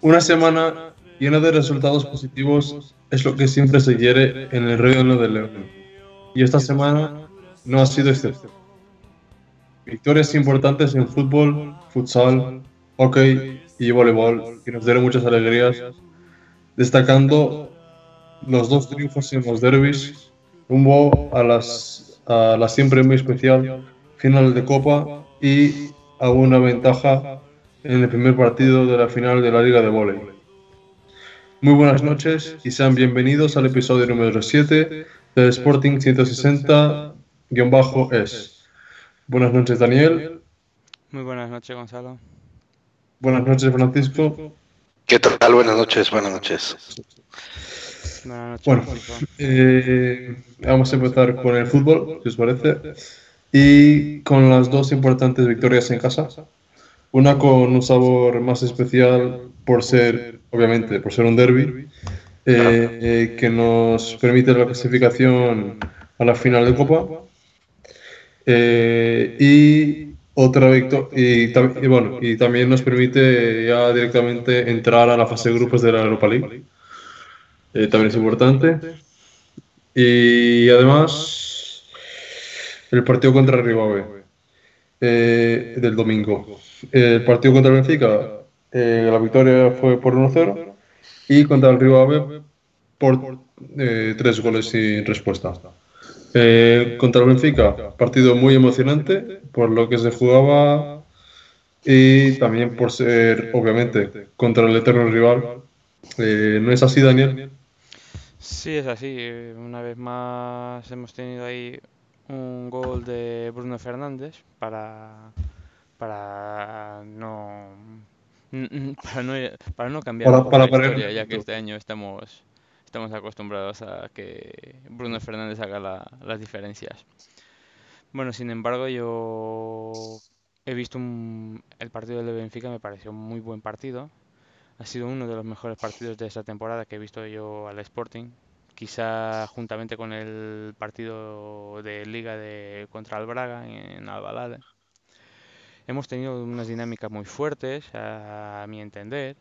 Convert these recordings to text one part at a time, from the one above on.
Una semana llena de resultados positivos es lo que siempre se quiere en el Reino de León. Y esta semana no ha sido excepción. Victorias importantes en fútbol, futsal, hockey y voleibol que nos dieron muchas alegrías, destacando los dos triunfos en los derbis, rumbo a, las, a la siempre muy especial final de Copa y a una ventaja en el primer partido de la final de la Liga de Voleibol. Muy buenas noches y sean bienvenidos al episodio número 7 del Sporting 160-es. Buenas noches, Daniel. Muy buenas noches, Gonzalo. Buenas noches, Francisco. ¿Qué tal? Buenas noches, buenas noches. Buenas noches, Bueno, eh, vamos a empezar con el fútbol, si os parece, y con las dos importantes victorias en casa. Una con un sabor más especial por ser, obviamente, por ser un derby, eh, eh, que nos permite la clasificación a la final de Copa. Eh, y otra victoria, y, bueno, y también nos permite ya directamente entrar a la fase de grupos de la Europa League. Eh, también es importante. Y además, el partido contra el Ribave eh, del domingo. El partido contra Benfica, eh, la victoria fue por 1-0 y contra el Ribave por eh, tres goles sin respuesta. Eh, contra el Benfica, partido muy emocionante por lo que se jugaba y también por ser, obviamente, contra el eterno rival. Eh, ¿No es así, Daniel? Sí, es así. Una vez más hemos tenido ahí un gol de Bruno Fernández para, para no para no, para no cambiar Para- para historia, ya que este año estamos, estamos acostumbrados a que Bruno Fernández haga la- las diferencias. Bueno, sin embargo, yo he visto un- el partido del Benfica, me pareció un muy buen partido. Ha sido uno de los mejores partidos de esta temporada que he visto yo al Sporting. Quizá juntamente con el partido de Liga de contra el Braga en Albalade. Hemos tenido unas dinámicas muy fuertes, a, mi entender.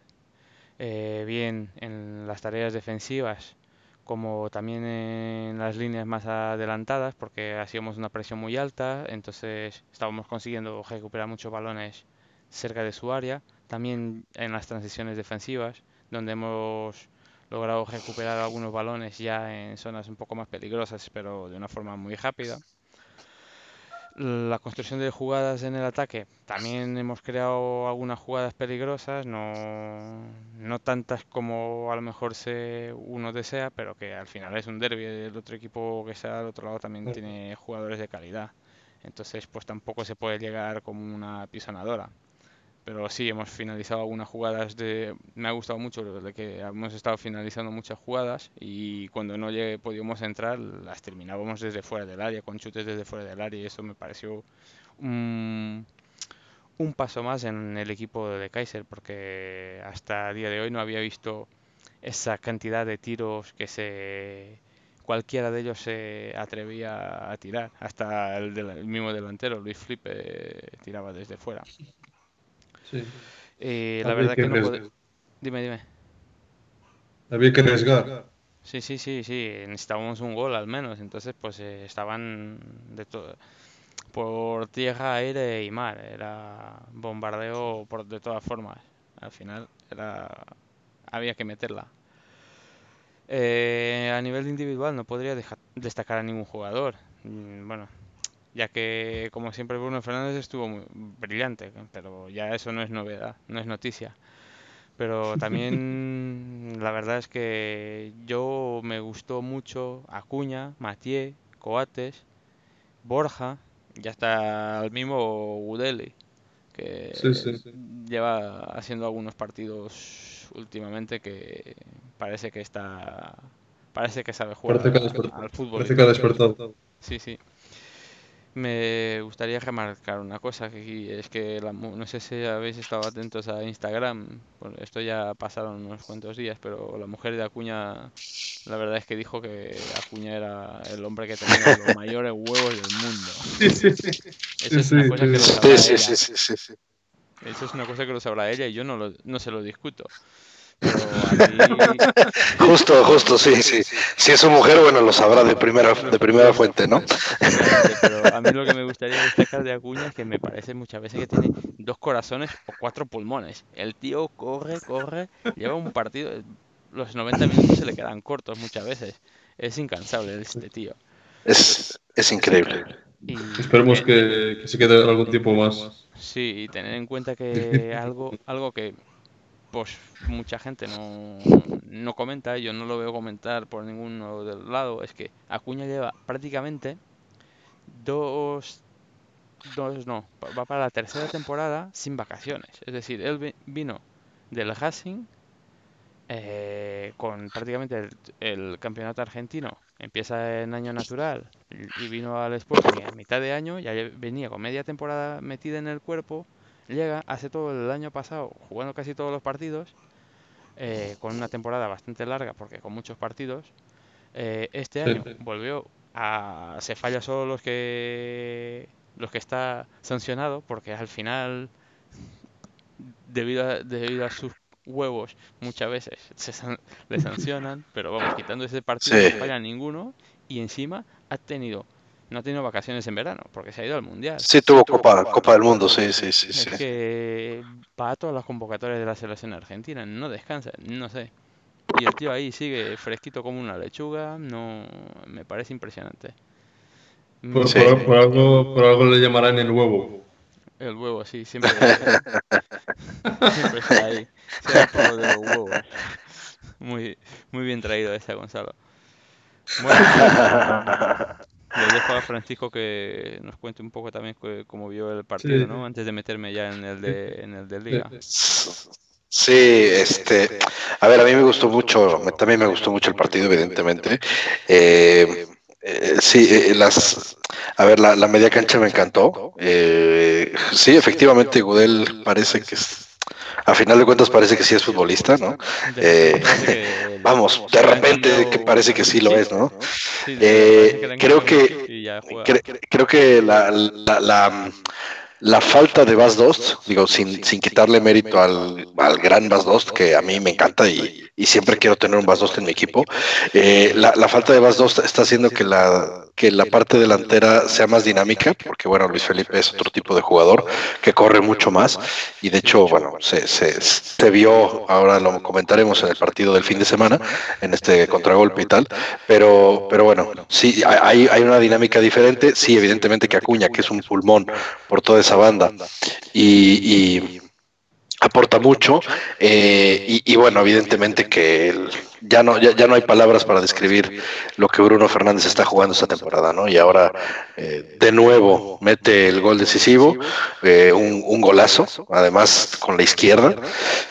Eh, bien en las tareas defensivas como también en las líneas más adelantadas, porque hacíamos una presión muy alta, entonces estábamos consiguiendo recuperar muchos balones cerca de su área. También en las transiciones defensivas, donde hemos logrado recuperar algunos balones ya en zonas un poco más peligrosas, pero de una forma muy rápida. La construcción de jugadas en el ataque, también hemos creado algunas jugadas peligrosas, no, no tantas como a lo mejor se uno desea, pero que al final es un derbi, el otro equipo que está al otro lado también tiene jugadores de calidad. Entonces, pues tampoco se puede llegar como una pisonadora. Pero sí, hemos finalizado algunas jugadas de... Me ha gustado mucho de que hemos estado finalizando muchas jugadas y cuando no llegue, podíamos entrar, las terminábamos desde fuera del área, con chutes desde fuera del área y eso me pareció un, un paso más en el equipo de Kaiser porque hasta el día de hoy no había visto esa cantidad de tiros que se... Cualquiera de ellos se atrevía a tirar, hasta el, del- el mismo delantero, Luis Felipe, tiraba desde fuera. Sí. Eh, la verdad que que no puede... Dime, dime. Había que arriesgar. Sí, sí, sí, sí, necesitábamos un gol al menos, entonces pues eh, estaban de todo por tierra, aire y mar, era bombardeo por de todas formas. Al final era había que meterla. Eh, a nivel individual no podría deja- destacar a ningún jugador. Mm, Bueno, ya que como siempre Bruno Fernández estuvo muy brillante, pero ya eso no es novedad, no es noticia. Pero también la verdad es que yo me gustó mucho Acuña, Mathieu, Coates, Borja y hasta el mismo Gudeli, que Sí, sí. lleva haciendo algunos partidos últimamente que parece que está parece que sabe jugar Parece que ha a- despertado. al fútbol. Parece que ha despertado. Sí, sí. Me gustaría remarcar una cosa, que aquí es que la mu- no sé si habéis estado atentos a Instagram, bueno, esto ya pasaron unos cuantos días, pero la mujer de Acuña, la verdad es que dijo que Acuña era el hombre que tenía los mayores huevos del mundo. Sí, sí, sí. Eso es una cosa que lo sabrá ella. Eso es una cosa que lo sabrá ella y yo no, lo- no se lo discuto. Pero a mí, Justo, justo, sí, sí. Si es su mujer, bueno, lo sabrá de primera, de primera fuente, ¿no? Pero a mí lo que me gustaría destacar de Acuña es que me parece muchas veces que tiene dos corazones o cuatro pulmones. El tío corre, corre, lleva un partido, los 90 minutos se le quedan cortos muchas veces. Es incansable este tío. Es, es increíble. Y Esperemos que, que se quede algún tiempo más. Sí, y tener en cuenta que algo, algo que pues mucha gente no, no comenta, yo no lo veo comentar por ninguno del lado, es que Acuña lleva prácticamente dos, dos no, va para la tercera temporada sin vacaciones. Es decir, él vi- vino del Racing eh, con prácticamente el, el campeonato argentino. Empieza en año natural y vino al Sporting a mitad de año, ya venía con media temporada metida en el cuerpo, llega, hace todo el año pasado jugando casi todos los partidos, eh, con una temporada bastante larga porque con muchos partidos. Eh, este Sí. año volvió a se falla solo los que los que está sancionado porque al final debido a, debido a sus huevos muchas veces se san- le sancionan, pero vamos, quitando ese partido Sí. no falla ninguno y encima ha tenido no ha tenido vacaciones en verano porque se ha ido al mundial. Sí, tuvo Copa, Copa del Mundo, sí, sí, sí, Es sí. que va a todas las convocatorias de la selección argentina, no descansa, no sé. Y el tío ahí sigue fresquito como una lechuga, no me parece impresionante. Por, Sí. por- por algo, por algo le llamarán el huevo. El huevo, sí, siempre, siempre está ahí. Por de los huevos. Muy, muy bien traído esta, Gonzalo. Bueno, le dejo a Francisco que nos cuente un poco también cómo vio el partido, Sí. ¿no? Antes de meterme ya en el de, en el de Liga. Sí, este, a ver, a mí me gustó mucho, también me gustó mucho el partido, evidentemente. Eh, eh, sí, eh, las, a ver, la, la media cancha me encantó. Eh, sí, efectivamente, Gudel parece que es, a final de cuentas parece que sí es futbolista, ¿no? Eh, Vamos, de repente que parece que sí lo es, ¿no? Eh, creo que-. Cre- creo que la, la, la, la falta de Bas Dost, digo, sin, sin quitarle mérito al, al gran Bas Dost, que a mí me encanta y, y siempre quiero tener un Bas Dost en mi equipo, eh, la, la falta de Bas Dost está haciendo que la, que la parte delantera sea más dinámica, porque bueno, Luis Felipe es otro tipo de jugador que corre mucho más y de hecho, bueno, se, se, se vio, ahora lo comentaremos en el partido del fin de semana, en este contragolpe y tal, pero, pero bueno, sí, hay, hay una dinámica diferente. Sí, evidentemente que Acuña, que es un pulmón por toda esa banda, y, y aporta mucho. eh, y, y bueno, evidentemente que el- ya, no, ya, ya no hay palabras para describir lo que Bruno Fernández está jugando esta temporada, ¿no? Y ahora eh, de nuevo mete el gol decisivo, eh, un, golazo, además con la izquierda,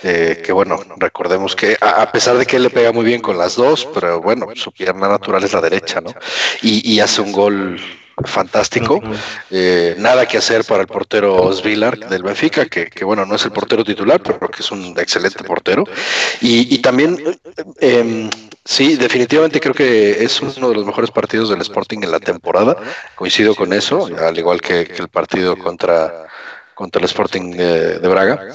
eh, que bueno, recordemos que a, a pesar de que él le pega muy bien con las dos, pero bueno, su pierna natural es la derecha, ¿no? Y, y hace un gol fantástico. Eh, nada que hacer para el portero Svilar del Benfica, que, que, bueno, no es el portero titular, pero que es un excelente portero. Y, y también, eh, sí, definitivamente creo que es uno de los mejores partidos del Sporting en la temporada. Coincido con eso, al igual que, que el partido contra contra el Sporting de, de Braga.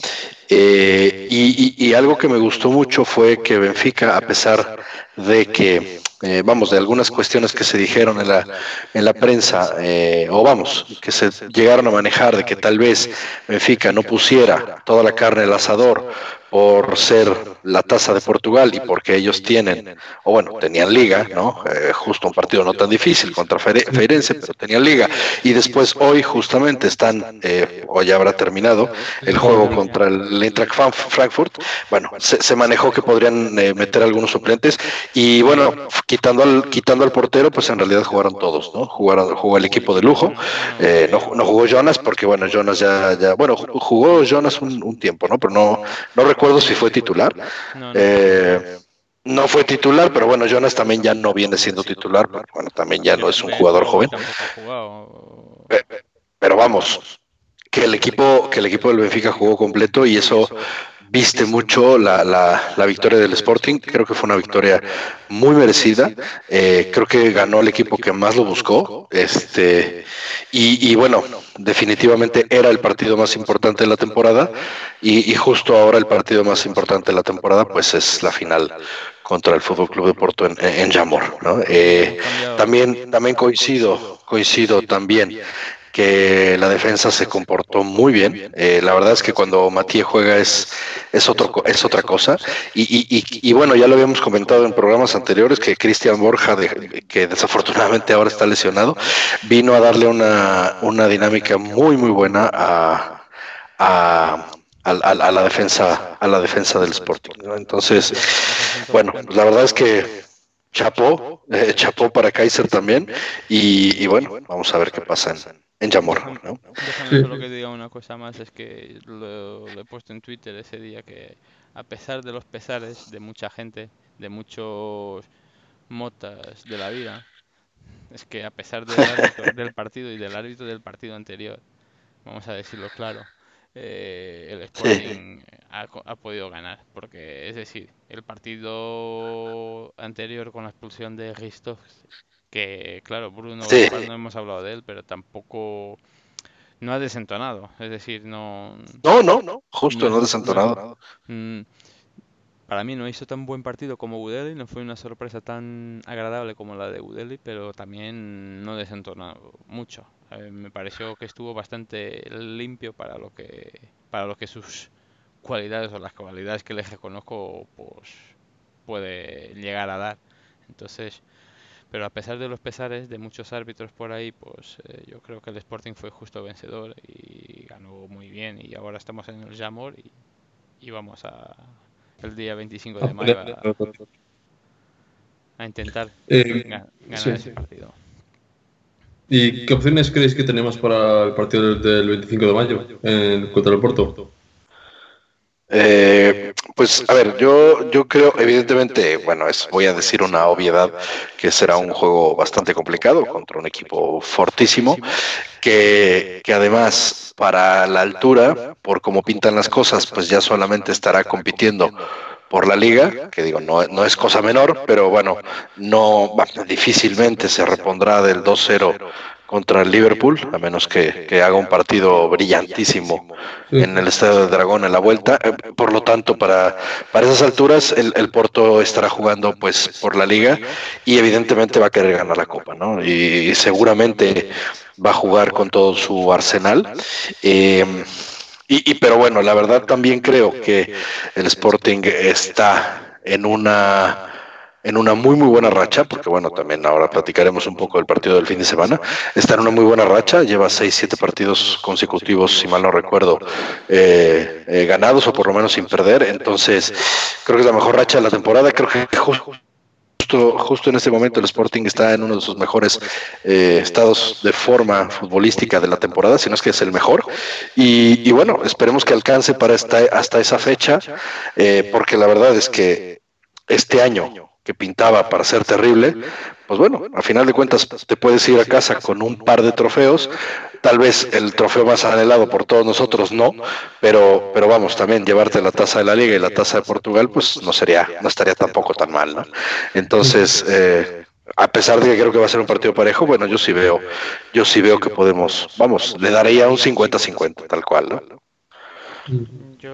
Eh, y, y, y, algo que me gustó mucho fue que Benfica, a pesar de que, eh, vamos, de algunas cuestiones que se dijeron en la, en la prensa, eh, o vamos, que se llegaron a manejar de que tal vez Benfica no pusiera toda la carne al asador por ser la tasa de Portugal y porque ellos tienen, o bueno, tenían liga, ¿no? Eh, justo un partido no tan difícil contra Feirense, pero tenían liga. Y después hoy justamente están, eh, o ya habrá terminado, el juego contra el Eintracht Frankfurt. Bueno, se, manejó que podrían eh, meter algunos suplentes y bueno, quitando al, quitando al portero, pues en realidad jugaron todos, ¿no? Jugaron, jugó el equipo de lujo. Eh, no, no, jugó Jonas porque bueno, Jonas ya, bueno, jugó Jonas un, un tiempo, ¿no? Pero no, no recuerdo si fue titular. No, no. Eh, no fue titular, pero bueno, Jonas también ya no viene siendo titular, pero bueno, también ya no es un jugador joven. Pero vamos, que el equipo, que el equipo del Benfica jugó completo y eso viste mucho la, la, la victoria del Sporting. Creo que fue una victoria muy merecida. Eh, creo que ganó el equipo que más lo buscó. Este, y, y bueno, definitivamente era el partido más importante de la temporada. Y, y justo ahora el partido más importante de la temporada, pues es la final contra el Fútbol Club de Porto en, en Jamor. ¿no? Eh, también, también coincido, coincido también que la defensa se comportó muy bien. Eh, la verdad es que cuando Matías juega es, es, otro, es otra cosa. Y, y, y, bueno, ya lo habíamos comentado en programas anteriores que Cristian Borja, de- que desafortunadamente ahora está lesionado, vino a darle una, una dinámica muy, muy buena a, a, a, a- la defensa a la defensa del Sporting. Entonces, bueno, la verdad es que chapó, eh, chapó para Kaiser también. Y, y bueno, vamos a ver qué pasa en, en Jamor. ¿no? Déjame solo que diga una cosa más, es que lo, lo he puesto en Twitter ese día que a pesar de los pesares de mucha gente, de muchos motas de la vida, es que a pesar del árbitro del partido y del árbitro del partido anterior, vamos a decirlo claro, eh, el Sporting ha, co- ha podido ganar, porque es decir, el partido anterior con la expulsión de Christoph, que claro, Bruno Sí. no hemos hablado de él, pero tampoco no ha desentonado, es decir, no No, no, no, justo no desentonado. mm, para mí no hizo tan buen partido como Udeli, no fue una sorpresa tan agradable como la de Udeli, pero también no desentonó mucho. Eh, me pareció que estuvo bastante limpio para lo que para lo que sus cualidades o las cualidades que le reconozco pues puede llegar a dar. Entonces, pero a pesar de los pesares de muchos árbitros por ahí, pues eh, yo creo que el Sporting fue justo vencedor y ganó muy bien y ahora estamos en el Jamor y, y vamos a el día 25 de mayo a, a intentar Eh, ga- ganar sí. ese partido. ¿Y qué opciones creéis que tenemos para el partido del, del 25 de mayo en, contra el Porto? Eh, pues a ver, yo, yo creo, evidentemente, bueno, es, voy a decir una obviedad que será un juego bastante complicado contra un equipo fortísimo, que, que además para la altura, por cómo pintan las cosas, pues ya solamente estará compitiendo por la liga, que digo, no, no es cosa menor, pero bueno, no difícilmente se repondrá del 2-0 contra el Liverpool, a menos que, que haga un partido brillantísimo en el Estadio del Dragón en la vuelta. Eh, Por lo tanto, para, para esas alturas, el, el Porto estará jugando pues por la liga y evidentemente va a querer ganar la Copa, ¿no? Y, seguramente va a jugar con todo su arsenal. Eh, y, y, pero bueno, la verdad también creo que el Sporting está en una en una muy muy buena racha, porque bueno, también ahora platicaremos un poco del partido del fin de semana, está en una muy buena racha, lleva 6-7 partidos consecutivos, si mal no recuerdo, eh, eh, ganados o por lo menos sin perder, entonces creo que es la mejor racha de la temporada, creo que justo Justo, justo, en este momento el Sporting está en uno de sus mejores eh, estados de forma futbolística de la temporada, si no es que es el mejor. Y, y bueno, esperemos que alcance para esta, hasta esa fecha, eh, porque la verdad es que este año que pintaba para ser terrible, pues bueno, a final de cuentas te puedes ir a casa con un par de trofeos, tal vez el trofeo más anhelado por todos nosotros no, pero, pero vamos, también llevarte la taza de la Liga y la taza de Portugal, pues no sería, no estaría tampoco tan mal, ¿no? Entonces, eh, a pesar de que creo que va a ser un partido parejo, bueno, yo sí veo, yo sí veo que podemos, vamos, le daría un 50-50, tal cual, ¿no?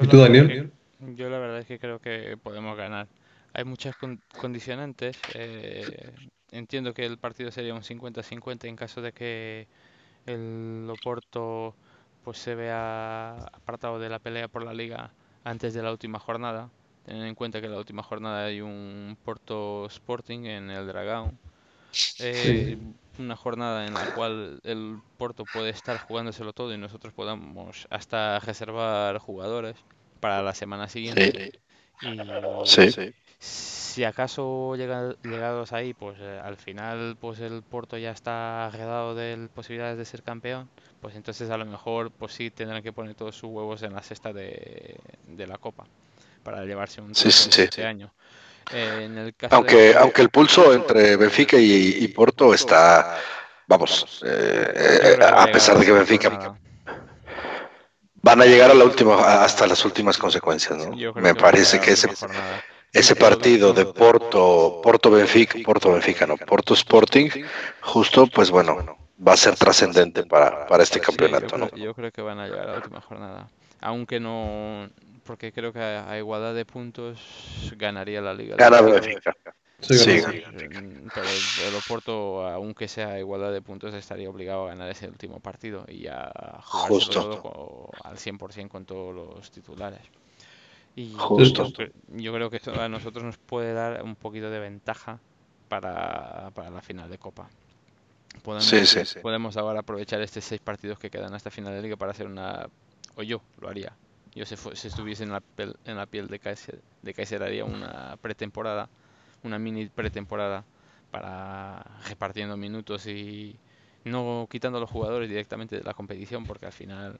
¿Y tú, Daniel? Yo la verdad es que creo que podemos ganar. Hay muchas con- condicionantes. eh, entiendo que el partido sería un 50-50 en caso de que el Oporto pues se vea apartado de la pelea por la liga antes de la última jornada. Teniendo en cuenta que en la última jornada hay un Porto Sporting en el Dragão. Eh, una jornada en la cual el Porto puede estar jugándoselo todo y nosotros podamos hasta reservar jugadores para la semana siguiente. Y Sí, sí. Si acaso llega, llegados ahí, pues eh, al final pues el Porto ya está arreglado de posibilidades de ser campeón, pues entonces a lo mejor pues sí tendrán que poner todos sus huevos en la cesta de, de la Copa para llevarse un Sí, sí, trofeo sí. este año. Eh, en el caso Aunque, de... aunque el pulso entre Benfica y, y Porto está, vamos, eh, eh, a pesar de que Benfica van a llegar a la última, hasta las últimas consecuencias, ¿no? Me que parece que ese, jornada. Ese partido de Porto, Porto Benfica, Porto Benfica, no, Porto Sporting, justo, pues bueno, va a ser trascendente para, para este campeonato, yo ¿no? creo, yo creo que van a llegar a la última jornada. Aunque no, porque creo que a, igualdad de puntos ganaría la liga. Gana. Benfica. Sí, Sí. Mm, Pero el, el Oporto, aunque sea a igualdad de puntos, estaría obligado a ganar ese último partido y a jugárselo Justo. todo al 100% con todos los titulares. Y Justo. yo, cre- yo creo que eso a nosotros nos puede dar un poquito de ventaja para, para la final de Copa. Podemos, Sí, sí, sí. podemos ahora aprovechar estos seis partidos que quedan hasta final de liga para hacer una... O yo lo haría. Yo si, si estuviese en la, pel- en la piel de Kaiser, de Kaiser haría una pretemporada, una mini pretemporada para repartiendo minutos y no quitando a los jugadores directamente de la competición porque al final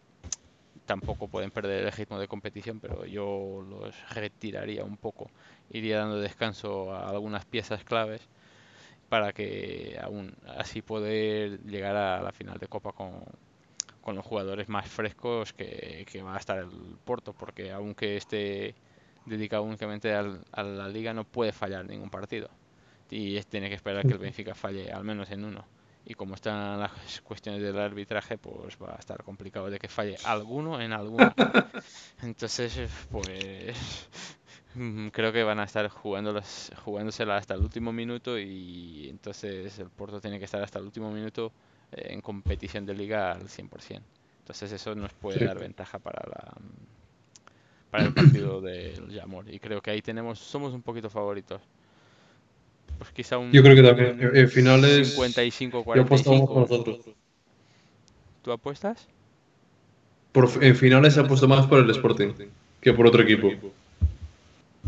tampoco pueden perder el ritmo de competición, pero yo los retiraría un poco. Iría dando descanso a algunas piezas claves para que aún así poder llegar a la final de Copa con, con los jugadores más frescos que, que va a estar el Porto, porque aunque esté dedicado únicamente al- a la liga, no puede fallar ningún partido. Y tiene que esperar que el Benfica falle al menos en uno. Y como están las cuestiones del arbitraje, pues va a estar complicado de que falle alguno en alguno. Entonces, pues mm, creo que van a estar jugándolas, jugándosela hasta el último minuto y entonces el Porto tiene que estar hasta el último minuto en competición de liga al 100%. Entonces eso nos puede Sí. dar ventaja para la para el partido del Jamor y creo que ahí tenemos somos un poquito favoritos. Pues quizá un Yo creo que también en- en finales 55 yo apostamos por 45. nosotros. ¿Tú apuestas? Por, en finales se apuesta más por el Sporting que por otro equipo.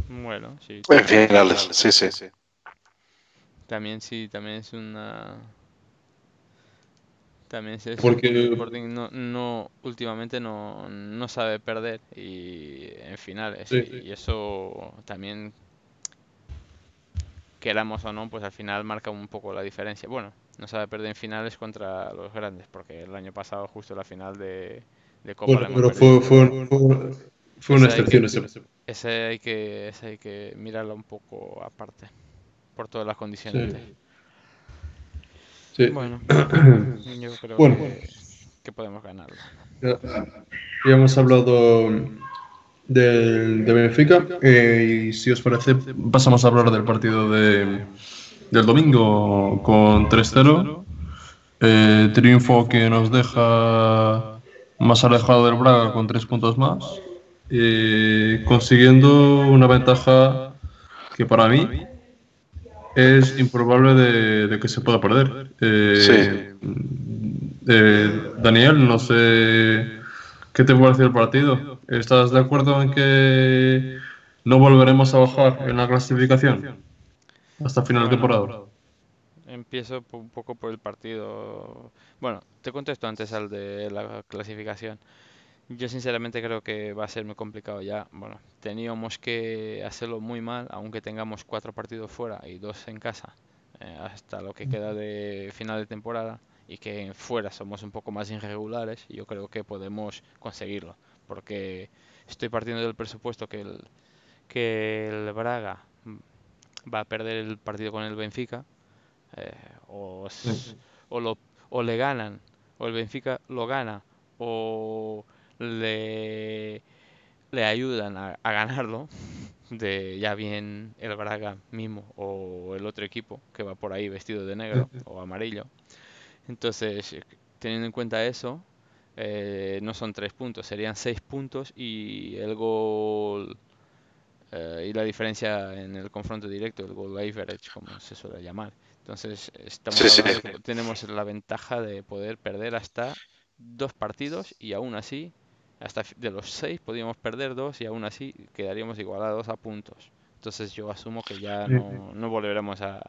Bueno, sí. En finales, sí, sí. También sí, también es una. También es eso, Porque- el Sporting no, no, últimamente no, no sabe perder y en finales Sí. y, y eso también queramos o no, pues al final marca un poco la diferencia. Bueno, no sabe perder en finales contra los grandes, porque el año pasado justo la final de, de Copa la Bueno, pero fue, fue, fue, fue una excepción ese. Ese hay que, ese hay que mirarlo un poco aparte, por todas las condicionantes. Sí. Bueno, yo creo Bueno. que, que podemos ganarlo. Ya, ya hemos hablado del, de Benfica eh, y si os parece pasamos a hablar del partido de, del domingo con 3-0. Eh, triunfo que nos deja más alejado del Braga con tres puntos más, eh, consiguiendo una ventaja que para mí es improbable de, de que se pueda perder. Eh, Daniel, no sé qué te parece el partido. ¿Estás de acuerdo en que no volveremos a bajar en la clasificación hasta final de temporada? Empiezo un poco por el partido. Bueno, te contesto antes al de la clasificación. Yo sinceramente creo que va a ser muy complicado ya. Bueno, teníamos que hacerlo muy mal, aunque tengamos cuatro partidos fuera y dos en casa, eh, hasta lo que queda de final de temporada, y que fuera somos un poco más irregulares, yo creo que podemos conseguirlo. Porque estoy partiendo del presupuesto que el, que el Braga va a perder el partido con el Benfica, eh, o, o, lo, o le ganan, o el Benfica lo gana, o le, le ayudan a, a ganarlo, de ya bien el Braga mismo o el otro equipo que va por ahí vestido de negro o amarillo. Entonces, teniendo en cuenta eso, eh, no son tres puntos, serían seis puntos y el gol eh, y la diferencia en el confronto directo, el goal average, como se suele llamar. Entonces, estamos Sí, sí. hablando que tenemos la ventaja de poder perder hasta dos partidos y aún así, hasta de los seis podríamos perder dos y aún así quedaríamos igualados a puntos. Entonces yo asumo que ya no, no volveremos a,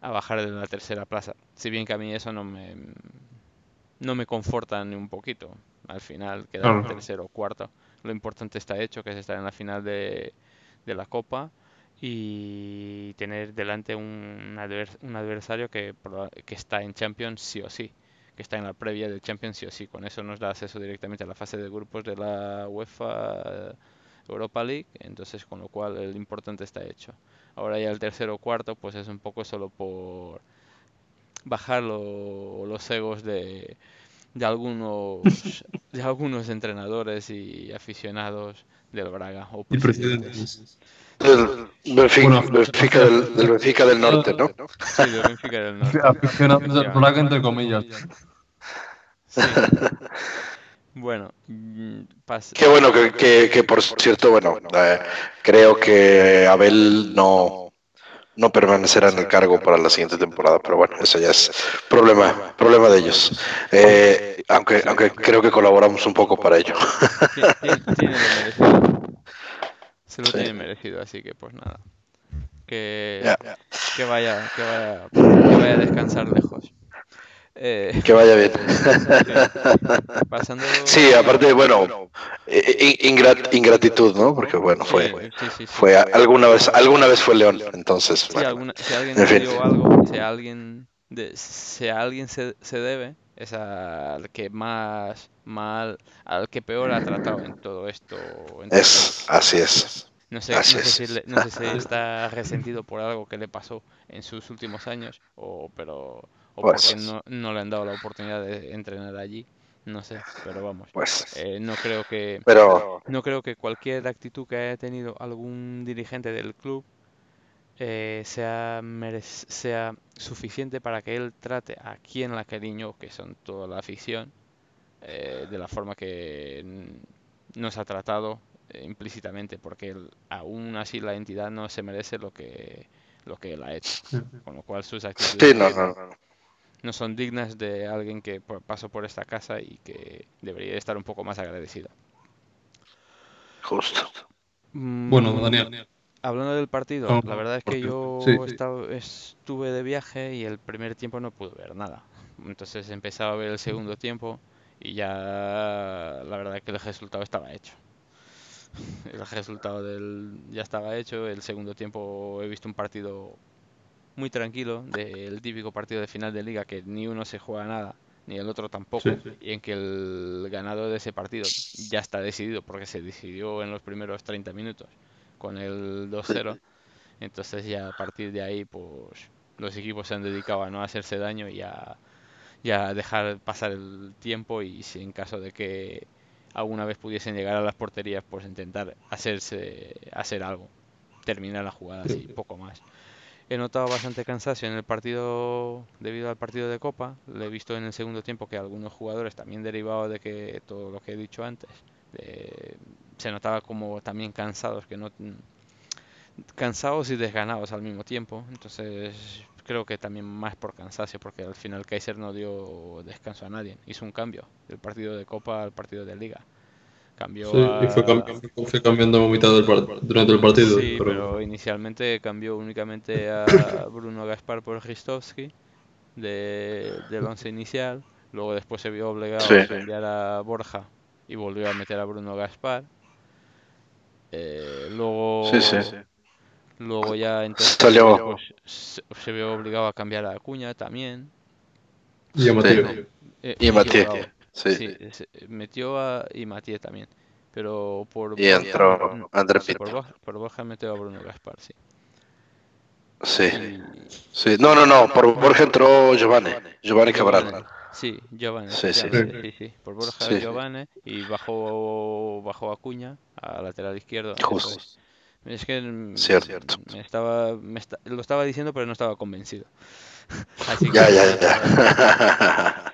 a bajar de la tercera plaza. Si bien que a mí eso no me, no me conforta ni un poquito. Al final quedar en Claro. tercero o cuarto. Lo importante está hecho, que es estar en la final de, de la Copa y tener delante un, advers- un adversario que, que está en Champions sí o sí, que está en la previa del Champions sí o sí. Con eso nos da acceso directamente a la fase de grupos de la UEFA Europa League, entonces con lo cual el importante está hecho. Ahora ya el tercero o cuarto, pues es un poco solo por bajar lo- los egos de, de algunos de algunos entrenadores y aficionados del Braga o Y presidentes. Del Benfica, Bueno, Benfica del, del Benfica del Norte, ¿no? Sí, del Benfica del Norte. Aficionados del Braga, entre comillas. Sí. Bueno, mm, Qué bueno que, que, que, por cierto, bueno, eh, creo que Abel no, no permanecerá en el cargo para la siguiente temporada, pero bueno, eso ya es problema, problema de ellos. Eh, aunque, aunque creo que colaboramos un poco para ello. Tiene, merecido. Se lo Sí. tiene merecido, así que pues nada. Que vaya, que vaya, que vaya a descansar lejos. Eh, que vaya bien. pasando. Sí, aparte, bueno, in- ingrat- ingratitud, ¿no? Porque bueno, fue, sí, sí, sí. fue alguna vez, alguna vez fue León, entonces, bueno, alguna- si alguien en te fin. dio algo, si alguien, de, si a alguien se, se debe, es al que más mal, al que peor ha tratado en todo esto. en todo es, esto. así es. No sé, no sé si, le- no sé si está resentido por algo que le pasó en sus últimos años, o, pero, o Pues- porque no, no le han dado la oportunidad de entrenar allí. No sé, pero vamos. Pues, eh, no creo que pero no creo que cualquier actitud que haya tenido algún dirigente del club eh, sea, sea suficiente para que él trate a quien la cariño, que son toda la afición, eh, de la forma que nos ha tratado eh, implícitamente, porque él- aún así la entidad no se merece lo que, lo que él ha hecho. Con lo cual sus actitudes sí, no, no, no. No son dignas de alguien que pasó por esta casa y que debería estar un poco más agradecido. Justo. Bueno, Mm, Daniel. Hablando del partido, la verdad es que yo sí, sí. estaba- estuve de viaje y el primer tiempo no pude ver nada. Entonces empezaba a ver el segundo tiempo y ya la verdad es que el resultado estaba hecho. El resultado del ya estaba hecho. El segundo tiempo he visto un partido muy tranquilo, del típico partido de final de liga que ni uno se juega nada, ni el otro tampoco, Sí. y en que el ganador de ese partido ya está decidido porque se decidió en los primeros 30 minutos con el 2-0. Entonces ya a partir de ahí, pues los equipos se han dedicado a no hacerse daño y a, y a dejar pasar el tiempo y si en caso de que alguna vez pudiesen llegar a las porterías, pues intentar hacerse hacer algo, terminar la jugada así, poco más. He notado bastante cansancio en el partido debido al partido de Copa. Lo he visto en el segundo tiempo que algunos jugadores, también derivado de que todo lo que he dicho antes, eh, se notaba como también cansados, que no cansados y desganados al mismo tiempo. Entonces creo que también más por cansancio, porque al final Kaiser no dio descanso a nadie. Hizo un cambio del partido de Copa al partido de Liga. Cambió Sí, y fue, a- cam- fue cambiando a mitad del par- durante el partido. Sí, pero, pero inicialmente cambió únicamente a Bruno Gaspar por Ristovski de, del once inicial. Luego después se vio obligado Sí. a cambiar a Borja y volvió a meter a Bruno Gaspar. Eh, luego, Sí, sí. luego ya entonces Salió- se, se vio obligado a cambiar a Acuña también. y a Mateo. Eh, Y Mathieu, equivocado. Sí. Sí, se- metió a y Mathieu también. Pero por Y Borja- entró André sí, por Pinto. Borja, por Borja metió a Bruno Gaspar, sí. Sí, Y- sí. No, no, no. Por Borja entró Giovanni. Giovanni Cabral. Sí, Giovanni. Sí, sí. sí, sí. Por Borja Sí. Giovanni y bajó, bajó Acuña a lateral izquierdo. Justo. es. Es que mm, Cierto. me estaba, me esta- lo estaba diciendo, pero no estaba convencido. Así Ya, que- ya, ya.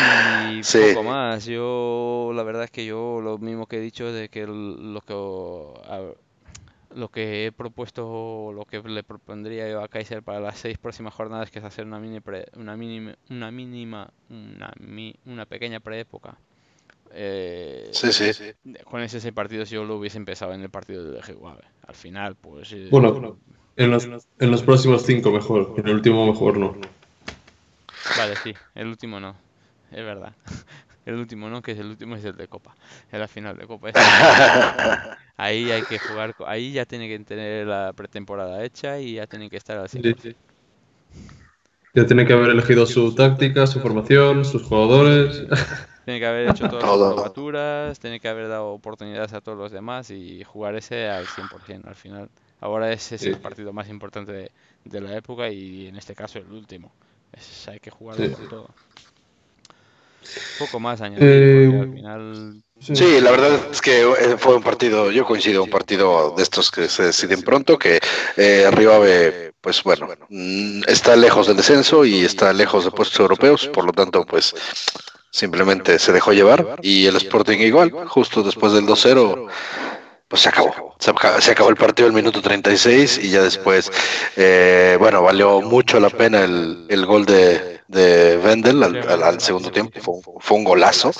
Y Sí. poco más. Yo, la verdad es que yo lo mismo que he dicho de que lo que a- lo que he propuesto, lo que le propondría yo a Kaiser para las seis próximas jornadas, que es hacer una mini pre- una mínima, una mínima, una, mi- una pequeña preépoca. Eh, Sí, sí. con esos seis partidos yo lo hubiese empezado en el partido del Ejeguave. Al final, pues eh, Bueno, en los, en los próximos cinco mejor, en el último mejor no. Vale, sí, el último no, es verdad. El último no, que es el último es el de Copa, es la final de Copa. Ahí hay que jugar, ahí ya tiene que tener la pretemporada hecha y ya tienen que estar al Sí, 100%. sí. Ya tiene que haber elegido su táctica, su formación, sus jugadores. Tiene que haber hecho todas las probaturas, tiene que haber dado oportunidades a todos los demás y jugar ese al 100% al final. Ahora ese es el Sí. partido más importante de, de la época y en este caso el último. Es- hay que jugarlo Sí. con todo. Poco más añadir, Eh, al final Sí, la verdad es que eh, fue un partido, yo coincido, un partido de estos que se deciden pronto, que eh, Arribabe, pues bueno, mm, está lejos del descenso y está lejos de puestos europeos, por lo tanto, pues simplemente se dejó llevar y el Sporting igual, justo después del 2-0, pues se acabó. Se acabó, se acabó el partido el minuto 36 y ya después, eh, bueno, valió mucho la pena el, el gol de, de Wendel al, al- al segundo tiempo, fue un, fue un golazo.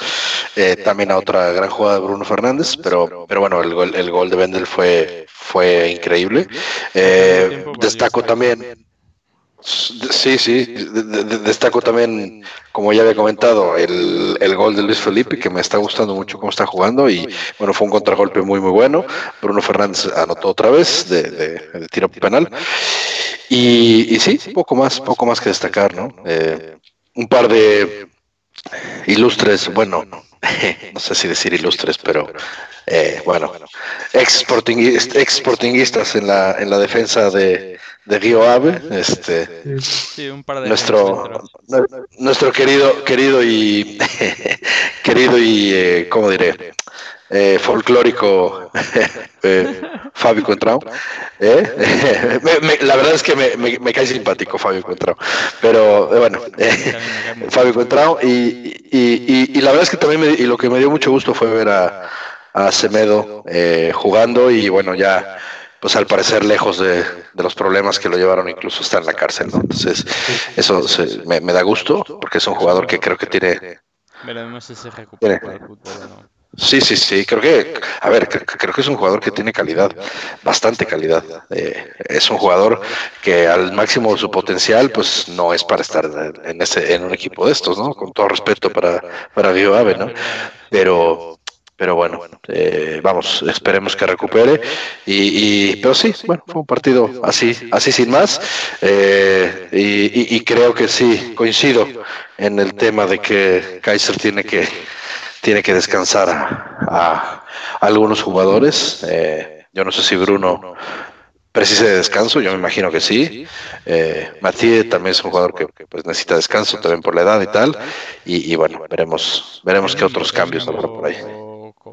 Eh, también a otra gran jugada de Bruno Fernández, pero, pero bueno, el gol, el gol de Wendel fue, fue increíble. Eh, destaco también, sí, sí, de- de- de- destaco también, como ya había comentado, el, el gol de Luis Felipe, que me está gustando mucho cómo está jugando y bueno, fue un contragolpe muy, muy bueno. Bruno Fernández anotó otra vez de, de- tiro penal. Y, y sí, poco más, poco más que destacar, ¿no? Eh, un par de ilustres, bueno, no sé si decir ilustres, pero eh, bueno, ex sportinguistas en la, en la defensa de, de Río Ave, este, sí, un par de nuestro, nuestro querido, querido y querido y eh, ¿cómo diré? Eh, folclórico eh, Fabio Contrao. ¿eh? Me- me- la verdad es que me, me- me cae simpático Fabio Contrao. Pero eh, bueno, eh, Fabio. Contrao. Y, y- y- y la verdad es que también me- y lo que me dio mucho gusto fue ver a, a Semedo eh, jugando y bueno, ya pues al parecer lejos de, de los problemas que lo llevaron incluso está en la cárcel, ¿no? Entonces eso se- me, me da gusto porque es un jugador que creo que tiene Veremos si se recupera no. Sí, sí, sí, creo que, a ver, cre- creo que es un jugador que tiene calidad, bastante calidad. Eh, es un jugador que al máximo de su potencial, pues no es para estar en ese, en un equipo de estos, ¿no? Con todo respeto para, para Río Ave, ¿no? Pero, pero bueno, eh, vamos, esperemos que recupere. Y, y- pero sí, bueno, fue un partido así, así sin más. Eh, y, y- y creo que sí, coincido en el tema de que Kaiser tiene que tiene que descansar a, a algunos jugadores. Eh, yo no sé si Bruno precise de descanso, yo me imagino que sí. Eh, Mathieu también es un jugador que, que, pues, necesita descanso también por la edad y tal. Y, y bueno, veremos veremos qué otros cambios habrá por ahí.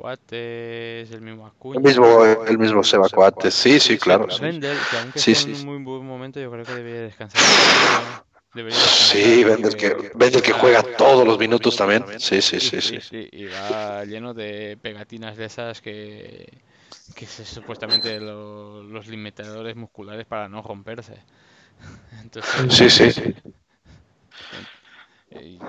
Coates, el mismo Acuña. El mismo, el mismo Seba Coates, sí, sí, claro. sí. Wendel, que aunque Sí, está en sí. un muy buen momento, yo creo que debería descansar. Debería Sí, descansar Wendel que, porque Wendel que juega todos los minutos también. Sí, sí, sí, Sí, sí. sí, y va lleno de pegatinas de esas que, que es supuestamente lo- los limitadores musculares para no romperse. Entonces, Sí, sí. y,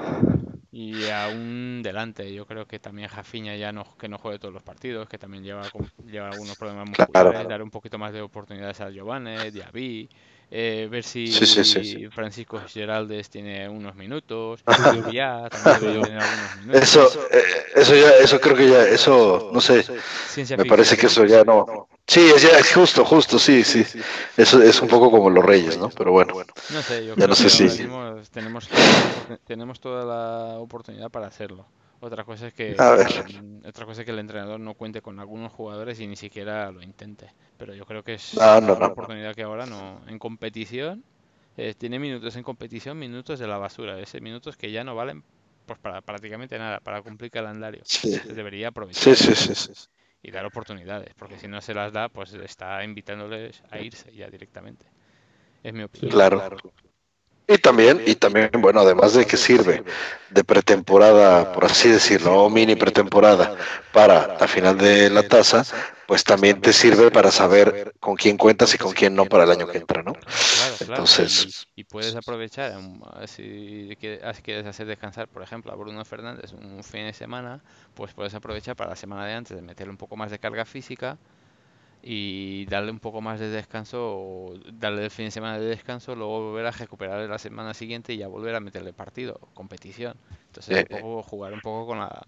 y aún delante, yo creo que también Jafiña ya no, que no juegue todos los partidos, que también lleva, lleva algunos problemas Claro. musculares, dar un poquito más de oportunidades a Giovanni, Diaby, eh, ver si Sí, sí, sí, sí. Francisco Geraldes tiene unos minutos, Villar también tener algunos minutos. Eso, eh, eso ya, eso creo que ya, eso, no sé, Ciencia me parece que eso ya no. Sí, es ya es justo, justo, sí, sí. Eso es un poco como los Reyes, ¿no? Pero bueno. No sé, yo Ya creo no sé que si- tenemos, tenemos toda la oportunidad para hacerlo. Otra cosa es que A ver. mm, otra cosa es que el entrenador no cuente con algunos jugadores y ni siquiera lo intente. Pero yo creo que es No, no, una no. oportunidad que ahora no en competición eh, tiene minutos en competición, minutos de la basura, ese minutos que ya no valen pues para prácticamente nada, para cumplir calendario. Sí. Debería aprovechar Sí, sí, sí, sí. y dar oportunidades, porque si no se las da, pues está invitándoles a irse ya directamente. Es mi opinión. Claro. Y también, y también, bueno, además de que sirve de pretemporada, por así decirlo, o mini pretemporada para la final de la tasa, pues también te sirve para saber con quién cuentas y con quién no para el año que entra, ¿no? Claro, claro. Entonces- Y, y puedes aprovechar, um, si quieres hacer descansar, por ejemplo, a Bruno Fernández un fin de semana, pues puedes aprovechar para la semana de antes de meterle un poco más de carga física y darle un poco más de descanso, o darle el fin de semana de descanso, luego volver a recuperar la semana siguiente y ya volver a meterle partido, competición. Entonces, Eh, un poco jugar un poco con la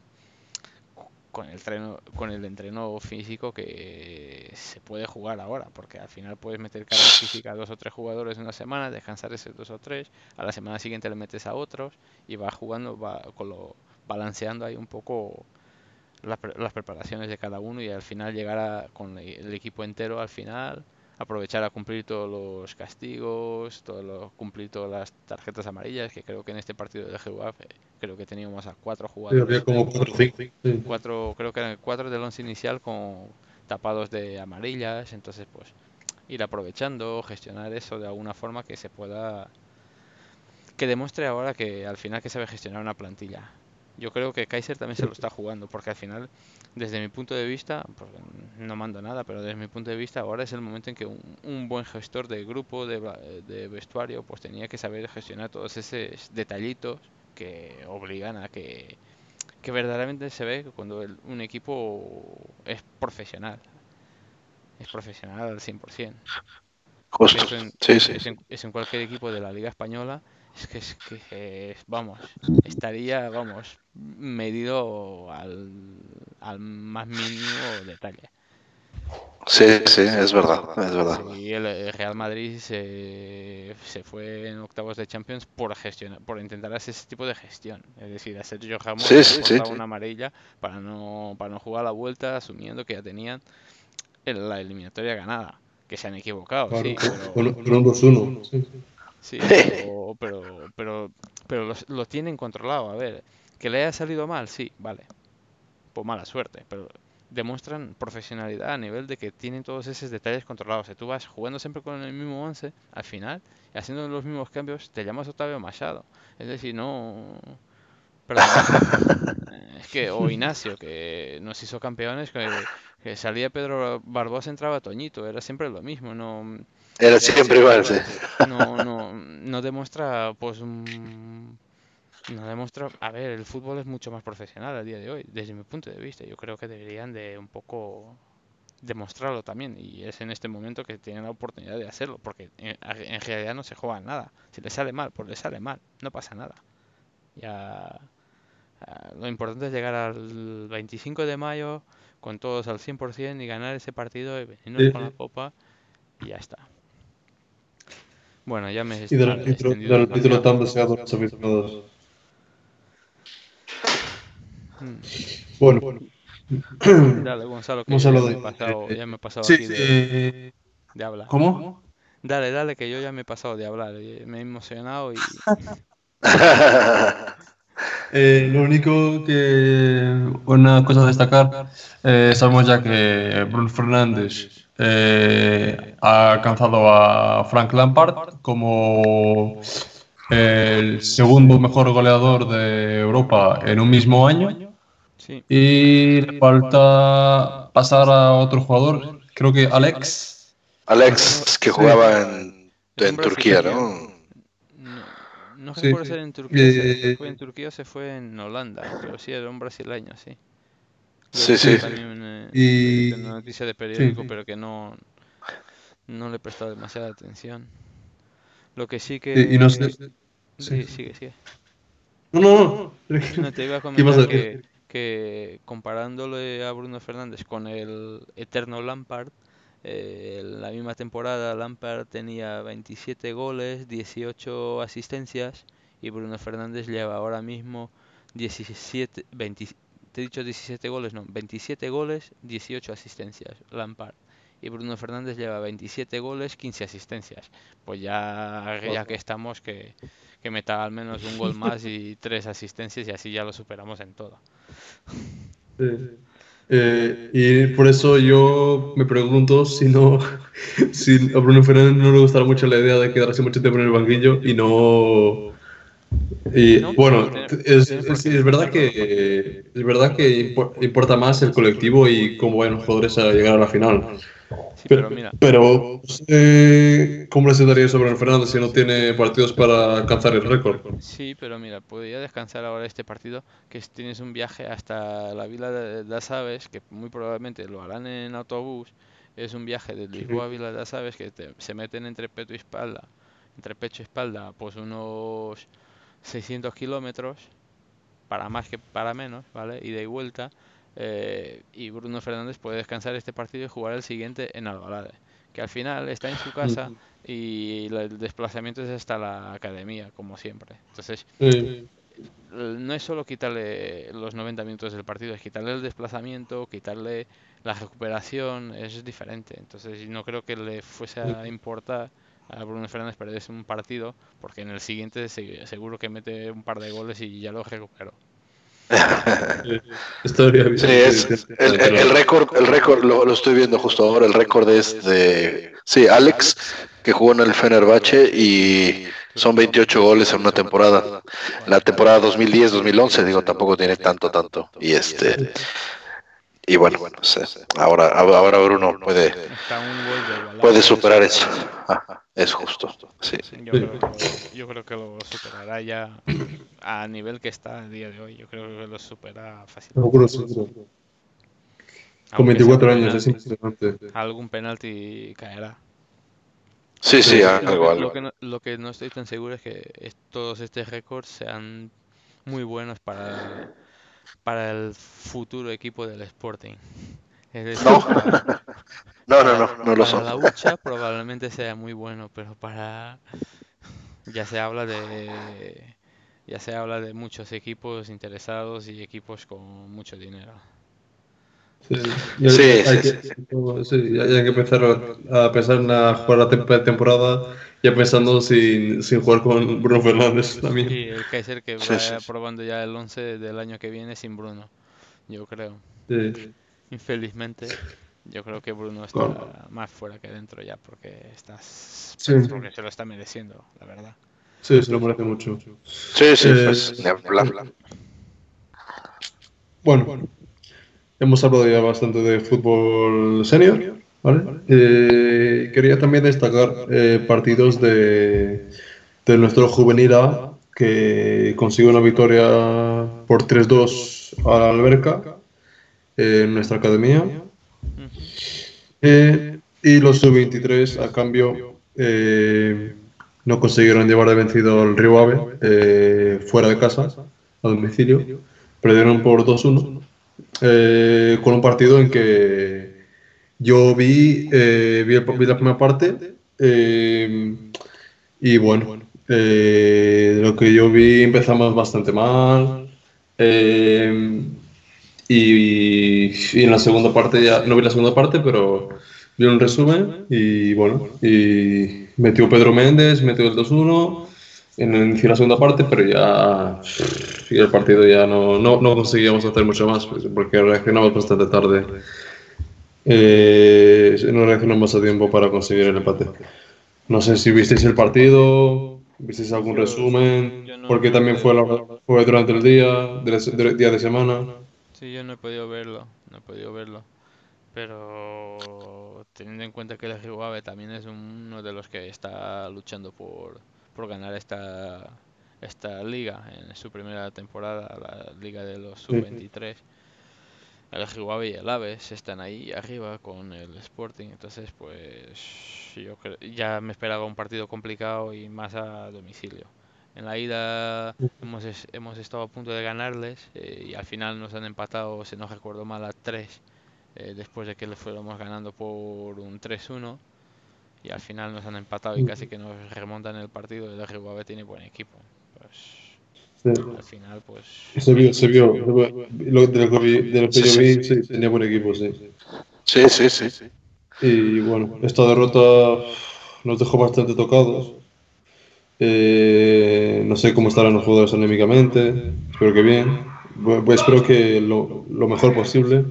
con el treno, con el entreno físico que se puede jugar ahora, porque al final puedes meter carga física a dos o tres jugadores en una semana, descansar esos dos o tres, a la semana siguiente le metes a otros y vas jugando, va con lo, balanceando ahí un poco la las preparaciones de cada uno y al final llegar a- con el equipo entero al final aprovechar a cumplir todos los castigos, todo lo- cumplir todas las tarjetas amarillas, que creo que en este partido de GUAF eh, creo que teníamos a cuatro Sí, jugadores, había como cuatro sí. cuatro, creo que eran cuatro del once inicial con tapados de amarillas, entonces pues ir aprovechando, gestionar eso de alguna forma que se pueda, que demuestre ahora que al final que sabe gestionar una plantilla. Yo creo que Kaiser también se lo está jugando, porque al final, desde mi punto de vista, porque no mando nada, pero desde mi punto de vista, ahora es el momento en que un, un buen gestor de grupo, de, de vestuario, pues tenía que saber gestionar todos esos detallitos que obligan a que, que verdaderamente se ve cuando el- un equipo es profesional. Es profesional al 100%. Justo. Eso en, Sí, sí. eso en, eso en cualquier equipo de la Liga Española. Es que, es que eh, vamos, estaría, vamos, medido al, al más mínimo detalle. Sí, sí, es verdad, es verdad. Y el, Real Madrid se, se fue en octavos de Champions por gestionar, por intentar hacer ese tipo de gestión. Es decir, a Sergio Ramos Sí, sí, sí. una amarilla para no, para no jugar la vuelta, asumiendo que ya tenían la eliminatoria ganada. Que se han equivocado, Claro, sí, pero, con, con un 2-1. Sí. Pero, pero, pero, pero lo, tienen controlado. A ver, que le haya salido mal, sí, vale. Pues mala suerte, pero demuestran profesionalidad a nivel de que tienen todos esos detalles controlados. Si tú vas jugando siempre con el mismo 11, al final, y haciendo los mismos cambios, te llamas Octavio Machado. Es decir, no... Perdón, es que, o Ignacio, que nos hizo campeones, que, que salía Pedro Barbosa, entraba Toñito, era siempre lo mismo, no... Era siempre igual, sí. no, no, no demuestra, pues, un- no demuestra, a ver, el fútbol es mucho más profesional a día de hoy, desde mi punto de vista. Yo creo que deberían de un poco demostrarlo también, y es en este momento que tienen la oportunidad de hacerlo, porque en, en realidad no se juega nada. Si le sale mal, pues le sale mal, no pasa nada. Ya, lo importante es llegar al 25 de mayo con todos al 100% y ganar ese partido y venirnos Sí, con la copa y ya está. Bueno, ya me he Y del título, del título tan deseado los aficionados. Mm. Bueno, Dale, Gonzalo, que hemos yo ya me he de. pasado, ya me he pasado Sí, aquí de, eh, de hablar. ¿cómo? Dale, dale, que yo ya me he pasado de hablar. eh, Me he emocionado y Eh, lo único que una cosa a destacar, eh, sabemos ya que Bruno Fernández eh, ha alcanzado a Frank Lampard como el segundo mejor goleador de Europa en un mismo año sí, y le falta pasar a otro jugador, creo que Alex. Alex, que Sí. jugaba en, Turquía. ¿no? No, no Sí, recuerdo sí. ser en Turquía, se fue en Turquía o se fue en Holanda, pero sí era un brasileño, sí. Sí, sí. también eh, Y- una noticia de periódico, sí. pero que no, no le he prestado demasiada atención. Lo que sí que... Y, y no sé. Sí, sí. sigue, sigue. No, no, no. No, te iba a ¿Qué ibas a comentar que, que comparándole a Bruno Fernández con el eterno Lampard, eh, en la misma temporada Lampard tenía 27 goles, 18 asistencias y Bruno Fernández lleva ahora mismo 17, 20 te he dicho 17 goles, no, 27 goles, 18 asistencias, Lampard. Y Bruno Fernández lleva 27 goles, 15 asistencias. Pues ya, ya que estamos, que, que meta al menos un gol más y tres asistencias y así ya lo superamos en todo. Sí. Eh, y por eso yo me pregunto si no, si a Bruno Fernández no le gustará mucho la idea de quedarse mucho tiempo en el banquillo y no. Y No, bueno, es, es, verdad que es verdad que impo- importa más el colectivo y cómo vayan los jugadores a llegar a la final. Sí, Pero, pero mira, pero eh, ¿cómo le sentaría a Bruno Fernández si no tiene partidos para alcanzar el récord? sí, pero mira, podría descansar ahora este partido, que es- tienes un viaje hasta la Vila de las Aves, que muy probablemente lo harán en autobús. Es un viaje de Lisboa a Vila de las Aves que te- se meten entre pecho y espalda, entre pecho y espalda, pues unos 600 kilómetros, para más que para menos, ¿vale? Ida y vuelta. eh, y Bruno Fernández puede descansar este partido y jugar el siguiente en Albalade, que al final está en su casa y la- el desplazamiento es hasta la academia, como siempre. Entonces, Sí. no es solo quitarle los 90 minutos del partido, es quitarle el desplazamiento, quitarle la recuperación, es diferente. Entonces, no creo que le fuese a importar a Bruno Fernández perderse un partido, porque en el siguiente se- seguro que mete un par de goles y ya lo recuperó. Sí, es, el, el- el récord, el récord lo, lo estoy viendo justo ahora, el récord es de, sí, Alex, que jugó en el Fenerbahce y son 28 goles en una temporada. La temporada 2010-2011, digo, tampoco tiene tanto, tanto. Y este, y bueno, no sé, ahora, ahora Bruno puede, puede superar eso. Es justo, sí. Yo creo, que, lo- yo creo que lo superará ya a nivel que está a día de hoy. Yo creo que lo supera fácilmente. Seguro, seguro. Con Aunque 24 sea años, es penalti, impresionante. Algún penalti caerá. Sí, sí, Sí. Lo, algo, que- algo. lo que no, lo que no estoy tan seguro es que es- todos estos récords sean muy buenos para, para el futuro equipo del Sporting. Es decir, No. para, No, no, no, para- lo para la son. hucha probablemente sea muy bueno, pero para ya se habla de ya se habla de muchos equipos interesados y equipos con mucho dinero. Sí, Sí, hay sí, que, hay que empezar a, a pensar en jugar la tem- temporada ya pensando sin, sin jugar con Bruno Fernández también. Y el Kaiser que Sí, sí, vaya sí. probando ya el 11 del año que viene sin Bruno, yo creo. Sí. Infelizmente, yo creo que Bruno está Claro. más fuera que dentro ya porque estás Sí. porque se lo está mereciendo, la verdad. Sí, se lo merece mucho. Sí, sí, Eh, pues, ni hablar. Bueno, hemos hablado ya bastante de fútbol senior, ¿vale? Eh, quería también destacar eh, partidos de, de nuestro juvenil A, que consiguió una victoria por 3-2 a la Alberca eh, en nuestra academia. Eh, y los sub-23, a cambio, eh, no consiguieron llevar de vencido al Río Ave eh, fuera de casa, a domicilio. Perdieron por 2-1, eh, con un partido en que yo vi, eh, vi, vi la primera parte eh, y bueno, eh, lo que yo vi empezamos bastante mal. eh, y, y en la segunda parte ya, no vi la segunda parte, pero vi un resumen y bueno, y metió Pedro Méndez, metió el 2-1 en el inicio de la segunda parte, pero ya y el partido ya no, no, no conseguíamos hacer mucho más pues, porque reaccionamos bastante tarde. Eh, no reaccionamos a tiempo para conseguir el empate. No sé si visteis el partido, visteis algún Yo- resumen, yo no porque también fue, la- verlo. fue durante el día, de día de semana. Sí, yo no he podido verlo, no he podido verlo. Pero teniendo en cuenta que el Río Ave también es uno de los que está luchando por, por ganar esta, esta liga en su primera temporada, la liga de los sub-23. El Río Ave y el Aves están ahí arriba con el Sporting, entonces pues yo ya me esperaba un partido complicado y más a domicilio. En la ida hemos, hemos estado a punto de ganarles eh, y al final nos han empatado, si no recuerdo mal, a 3 eh, después de que le fuéramos ganando por un 3-1 y al final nos han empatado y casi que nos remontan el partido. El Río Ave tiene buen equipo. Pues Sí. al final pues Se vio, se vio. Lo, de lo que, vi- de lo que Sí, yo sí, vi, sí. sí, tenía buen equipo, sí. Sí, sí, sí. Y bueno, esta derrota nos dejó bastante tocados. Eh, no sé cómo estarán los jugadores anémicamente, espero que bien. Pues espero que lo, lo mejor posible.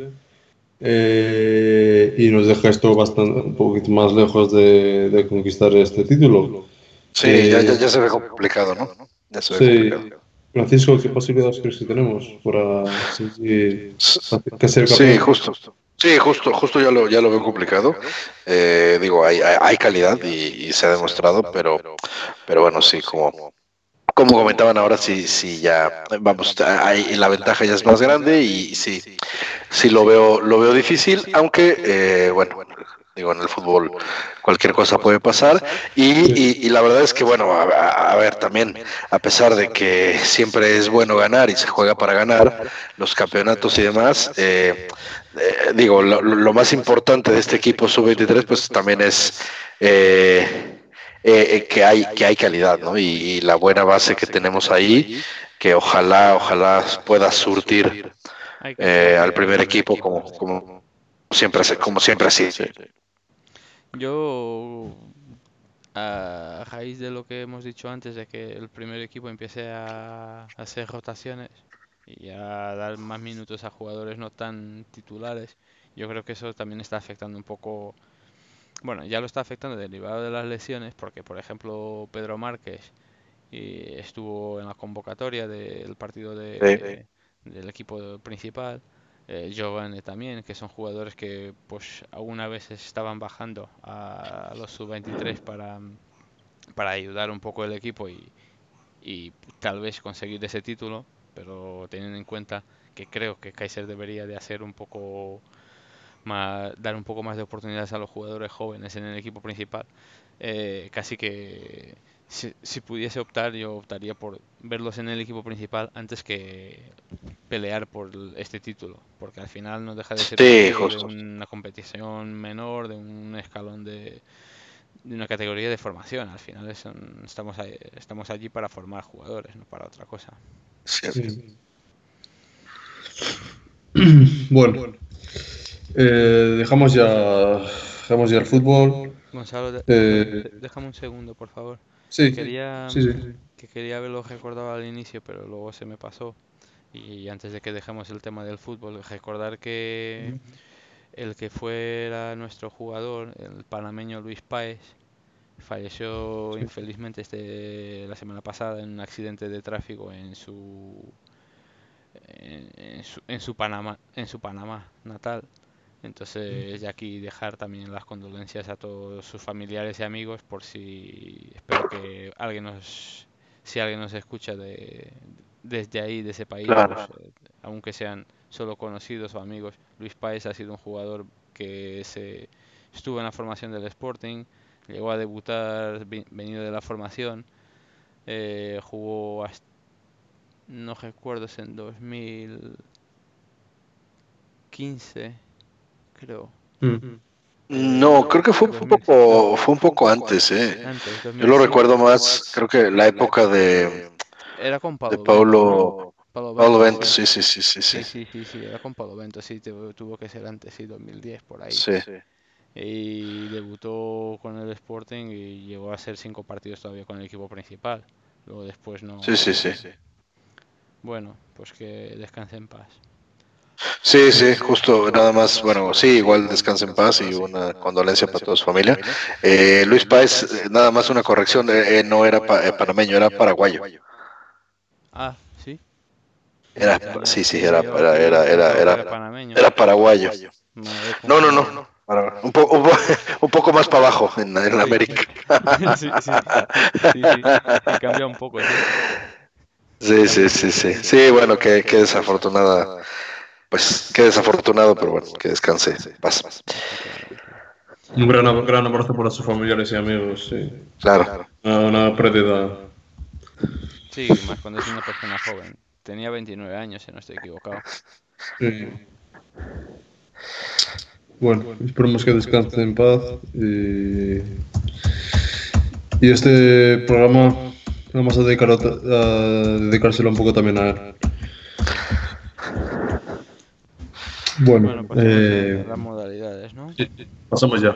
Eh, y nos deja esto bastante, un poquito más lejos de, de conquistar este título. Sí, Eh, ya, ya, ya se ve complicado, ¿no? Ya se ve Sí. complicado. Francisco, ¿qué posibilidades crees que tenemos para seguir- que ser Sí, justo. Sí, justo, justo ya lo, ya lo veo complicado. Eh, digo, hay, hay, hay calidad y, y se ha demostrado, pero, pero bueno, sí, como, como comentaban ahora, sí, sí, ya, vamos, hay, la ventaja ya es más grande y sí, sí lo veo, lo veo difícil, aunque, eh, bueno, Digo, en el fútbol cualquier cosa puede pasar. Y, y, la verdad es que, bueno, a, ver, también, a pesar de que siempre es bueno ganar y se juega para ganar los campeonatos y demás, eh, eh, digo, lo, más importante de este equipo sub-23, pues también es... Eh, que hay que hay calidad, ¿no? Y, la buena base que tenemos ahí, que ojalá ojalá pueda surtir al primer equipo como como siempre como siempre así. Yo, a raíz de lo que hemos dicho antes, de que el primer equipo empiece a hacer rotaciones y a dar más minutos a jugadores no tan titulares, yo creo que eso también está afectando un poco, bueno, ya lo está afectando derivado de las lesiones, porque por ejemplo Pedro Márquez eh, estuvo en la convocatoria del partido de, del equipo principal eh, Giovanni también, que son jugadores que pues alguna vez estaban bajando a los sub-23 para, para ayudar un poco el equipo y, y tal vez conseguir ese título, pero teniendo en cuenta que creo que Kaiser debería de hacer un poco más, dar un poco más de oportunidades a los jugadores jóvenes en el equipo principal, eh, casi que si, pudiese optar, yo optaría por verlos en el equipo principal antes que pelear por este título, porque al final no deja de ser de una competición menor, de un escalón de, de una categoría de formación. Al final estamos, estamos allí para formar jugadores, no para otra cosa. Bueno, eh, dejamos ya dejamos ya el fútbol. Gonzalo, eh, déjame un segundo, por favor. Sí, quería, que quería haberlo recordado al inicio, pero luego se me pasó. Y antes de que dejemos el tema del fútbol, recordar que el que fuera nuestro jugador, el panameño Luis Páez, falleció infelizmente este la semana pasada en un accidente de tráfico en su en, su, en su Panamá en su Panamá natal entonces, ya aquí dejar también las condolencias a todos sus familiares y amigos por si espero que alguien nos si alguien nos escucha de desde ahí de ese país, pues, eh, aunque sean solo conocidos o amigos. Luis Páez ha sido un jugador que se estuvo en la formación del Sporting, llegó a debutar venido de la formación, eh, jugó hasta, no recuerdo en 2015 creo. Mm. No, creo que fue un poco, fue un poco antes, eh. Yo lo recuerdo más, creo que la época de, era con Paulo, de Paulo, Paulo, Bento, sí, sí, sí, sí, sí. Sí, sí, sí, era con Paulo Bento, sí, tuvo que ser antes, sí, 2010, por ahí. Sí. Y debutó con el Sporting y llegó a ser cinco partidos todavía con el equipo principal. Luego después no. Sí, sí, sí. Bueno, pues que descanse en paz. Sí, sí, justo, nada más, bueno, sí, igual descanse en paz y una condolencia para toda su familia. Eh, Luis Páez, eh, nada más una corrección, eh, no era panameño, era paraguayo. Ah, sí. Era, sí, sí, era, era, era, era, era, paraguayo. No, no, no, un, poco, un poco más para abajo en, en América. Sí, sí, sí, sí, cambia un poco. Sí, sí, sí, sí. Sí, bueno, qué, qué desafortunada pues qué desafortunado, pero bueno, que descanse. Paz. Un gran, gran abrazo para sus familiares y amigos, sí. Claro. Una, pérdida. Sí, más cuando es una persona joven. Tenía 29 años, si no estoy equivocado. Sí. Bueno, esperemos que descanse en paz. Y, y este programa vamos a, dedicar a dedicárselo un poco también a él. Bueno, pasamos eh, las modalidades, ¿no? pasamos ya.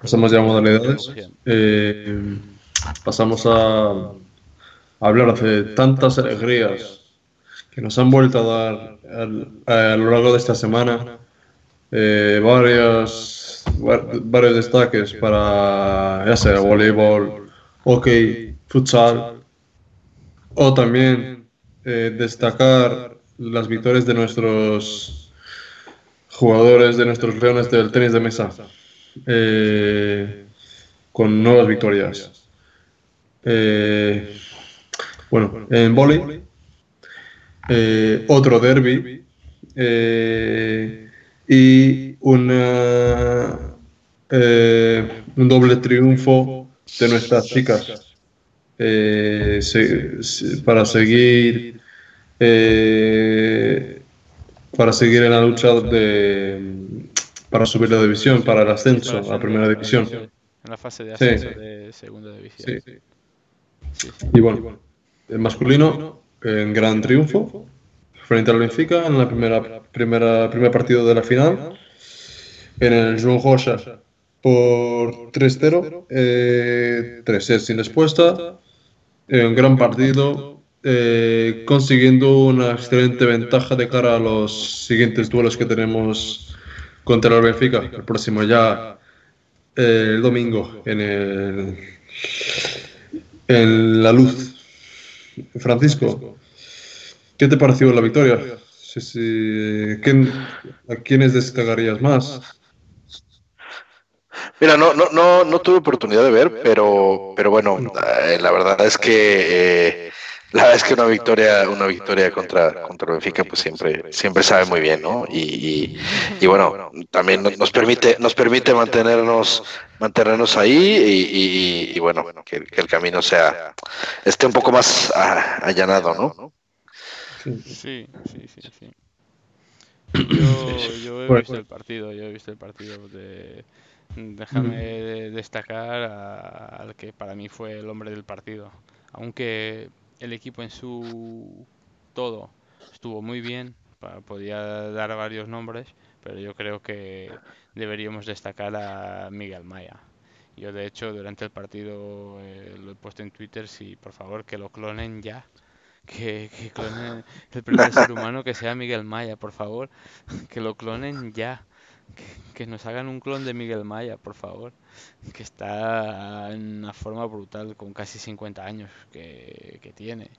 Pasamos ya a modalidades. Eh, pasamos a, hablar de tantas alegrías que nos han vuelto a dar a, lo largo de esta semana. Eh, varios, varios destaques para, ya sea, voleibol, hockey, futsal, o también destacar las victorias de nuestros jugadores de nuestros leones del tenis de mesa eh, con nuevas victorias. Eh, bueno, en vóley, eh, otro derby y una eh, un doble triunfo de nuestras chicas eh, para seguir eh, para seguir en la lucha de para subir la división, para el ascenso a la primera división. En la fase de Sí. ascenso de segunda división. Sí. Y bueno, el masculino en gran triunfo frente al Benfica en la primera, primera primer partido de la final en el João Rocha por 3-0, eh, 3 sets sin respuesta, un gran partido, eh, consiguiendo una excelente ventaja de cara a los siguientes duelos que tenemos contra el Benfica, el próximo ya eh, el domingo en el en la luz. Francisco, ¿qué te pareció la victoria? Sí, sí, ¿quién- ¿A quiénes destacarías más? Mira, no, no, no, no tuve oportunidad de ver, pero, pero bueno, eh, la verdad es que la verdad es que una victoria, una victoria contra, contra Benfica, pues siempre, siempre sabe muy bien, ¿no? Y, y, y bueno, también nos- permite, nos permite mantenernos, mantenernos ahí y, y- y bueno, que, que el camino sea, esté un poco más allanado, ¿no? Sí. Sí, sí, sí. Yo, yo he visto el partido, yo he visto el partido de... Déjame de- destacar a- al que para mí fue el hombre del partido. Aunque el equipo en su todo estuvo muy bien, podía dar varios nombres, pero yo creo que deberíamos destacar a Miguel Maya. Yo de hecho durante el partido eh, lo he puesto en Twitter, si por favor que lo clonen ya. Que, que clonen el primer ser humano que sea Miguel Maya, por favor. Que lo clonen ya. Que, nos hagan un clon de Miguel Maya, por favor. Que está en una forma brutal, con casi 50 años que, que tiene.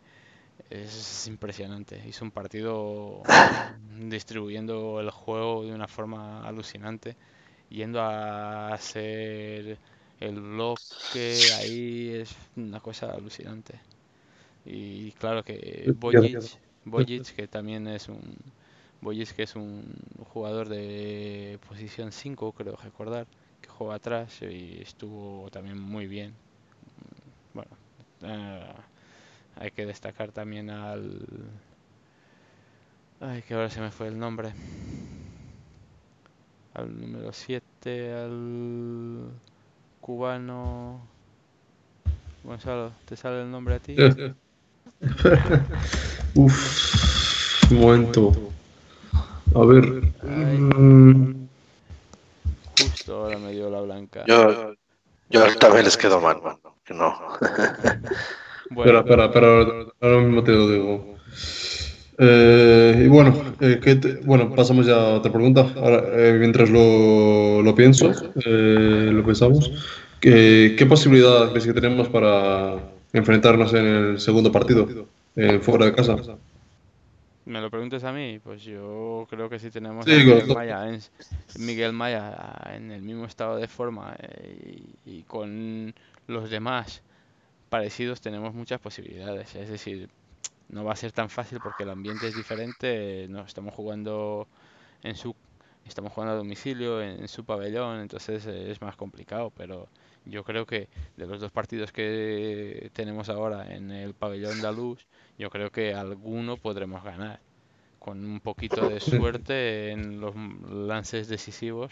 Es impresionante. Hizo un partido distribuyendo el juego de una forma alucinante. Yendo a hacer el bloque ahí es una cosa alucinante. Y claro que Bojic, Bojic, que también es un Bojic, que es un jugador de posición 5, creo recordar, que juega atrás y estuvo también muy bien. Bueno, eh, hay que destacar también al Ay, que ahora se me fue el nombre. Al número 7, al cubano. Gonzalo, ¿te sale el nombre a ti? Uf, un momento. A ver. Ay. Justo ahora me dio la blanca. Yo, yo también les quedo mal, mano, que no. Bueno, Espera, espera, espera, ahora mismo te lo digo. Eh, y bueno, eh, ¿qué te- bueno, pasamos ya a otra pregunta. Ahora, eh, mientras lo, lo pienso, eh, lo pensamos. ¿Qué, qué posibilidad crees que tenemos para enfrentarnos en el segundo partido, eh, fuera de casa? Me lo preguntas a mí, pues yo creo que sí tenemos Sí, a Miguel Maya en, Miguel Maya ah, en el mismo estado de forma eh, y, y con los demás parecidos tenemos muchas posibilidades. Es decir, no va a ser tan fácil porque el ambiente es diferente. No estamos jugando en su estamos jugando a domicilio en, en su pabellón, entonces eh, es más complicado. Pero yo creo que de los dos partidos que tenemos ahora en el pabellón andaluz, yo creo que alguno podremos ganar. Con un poquito de suerte en los lances decisivos,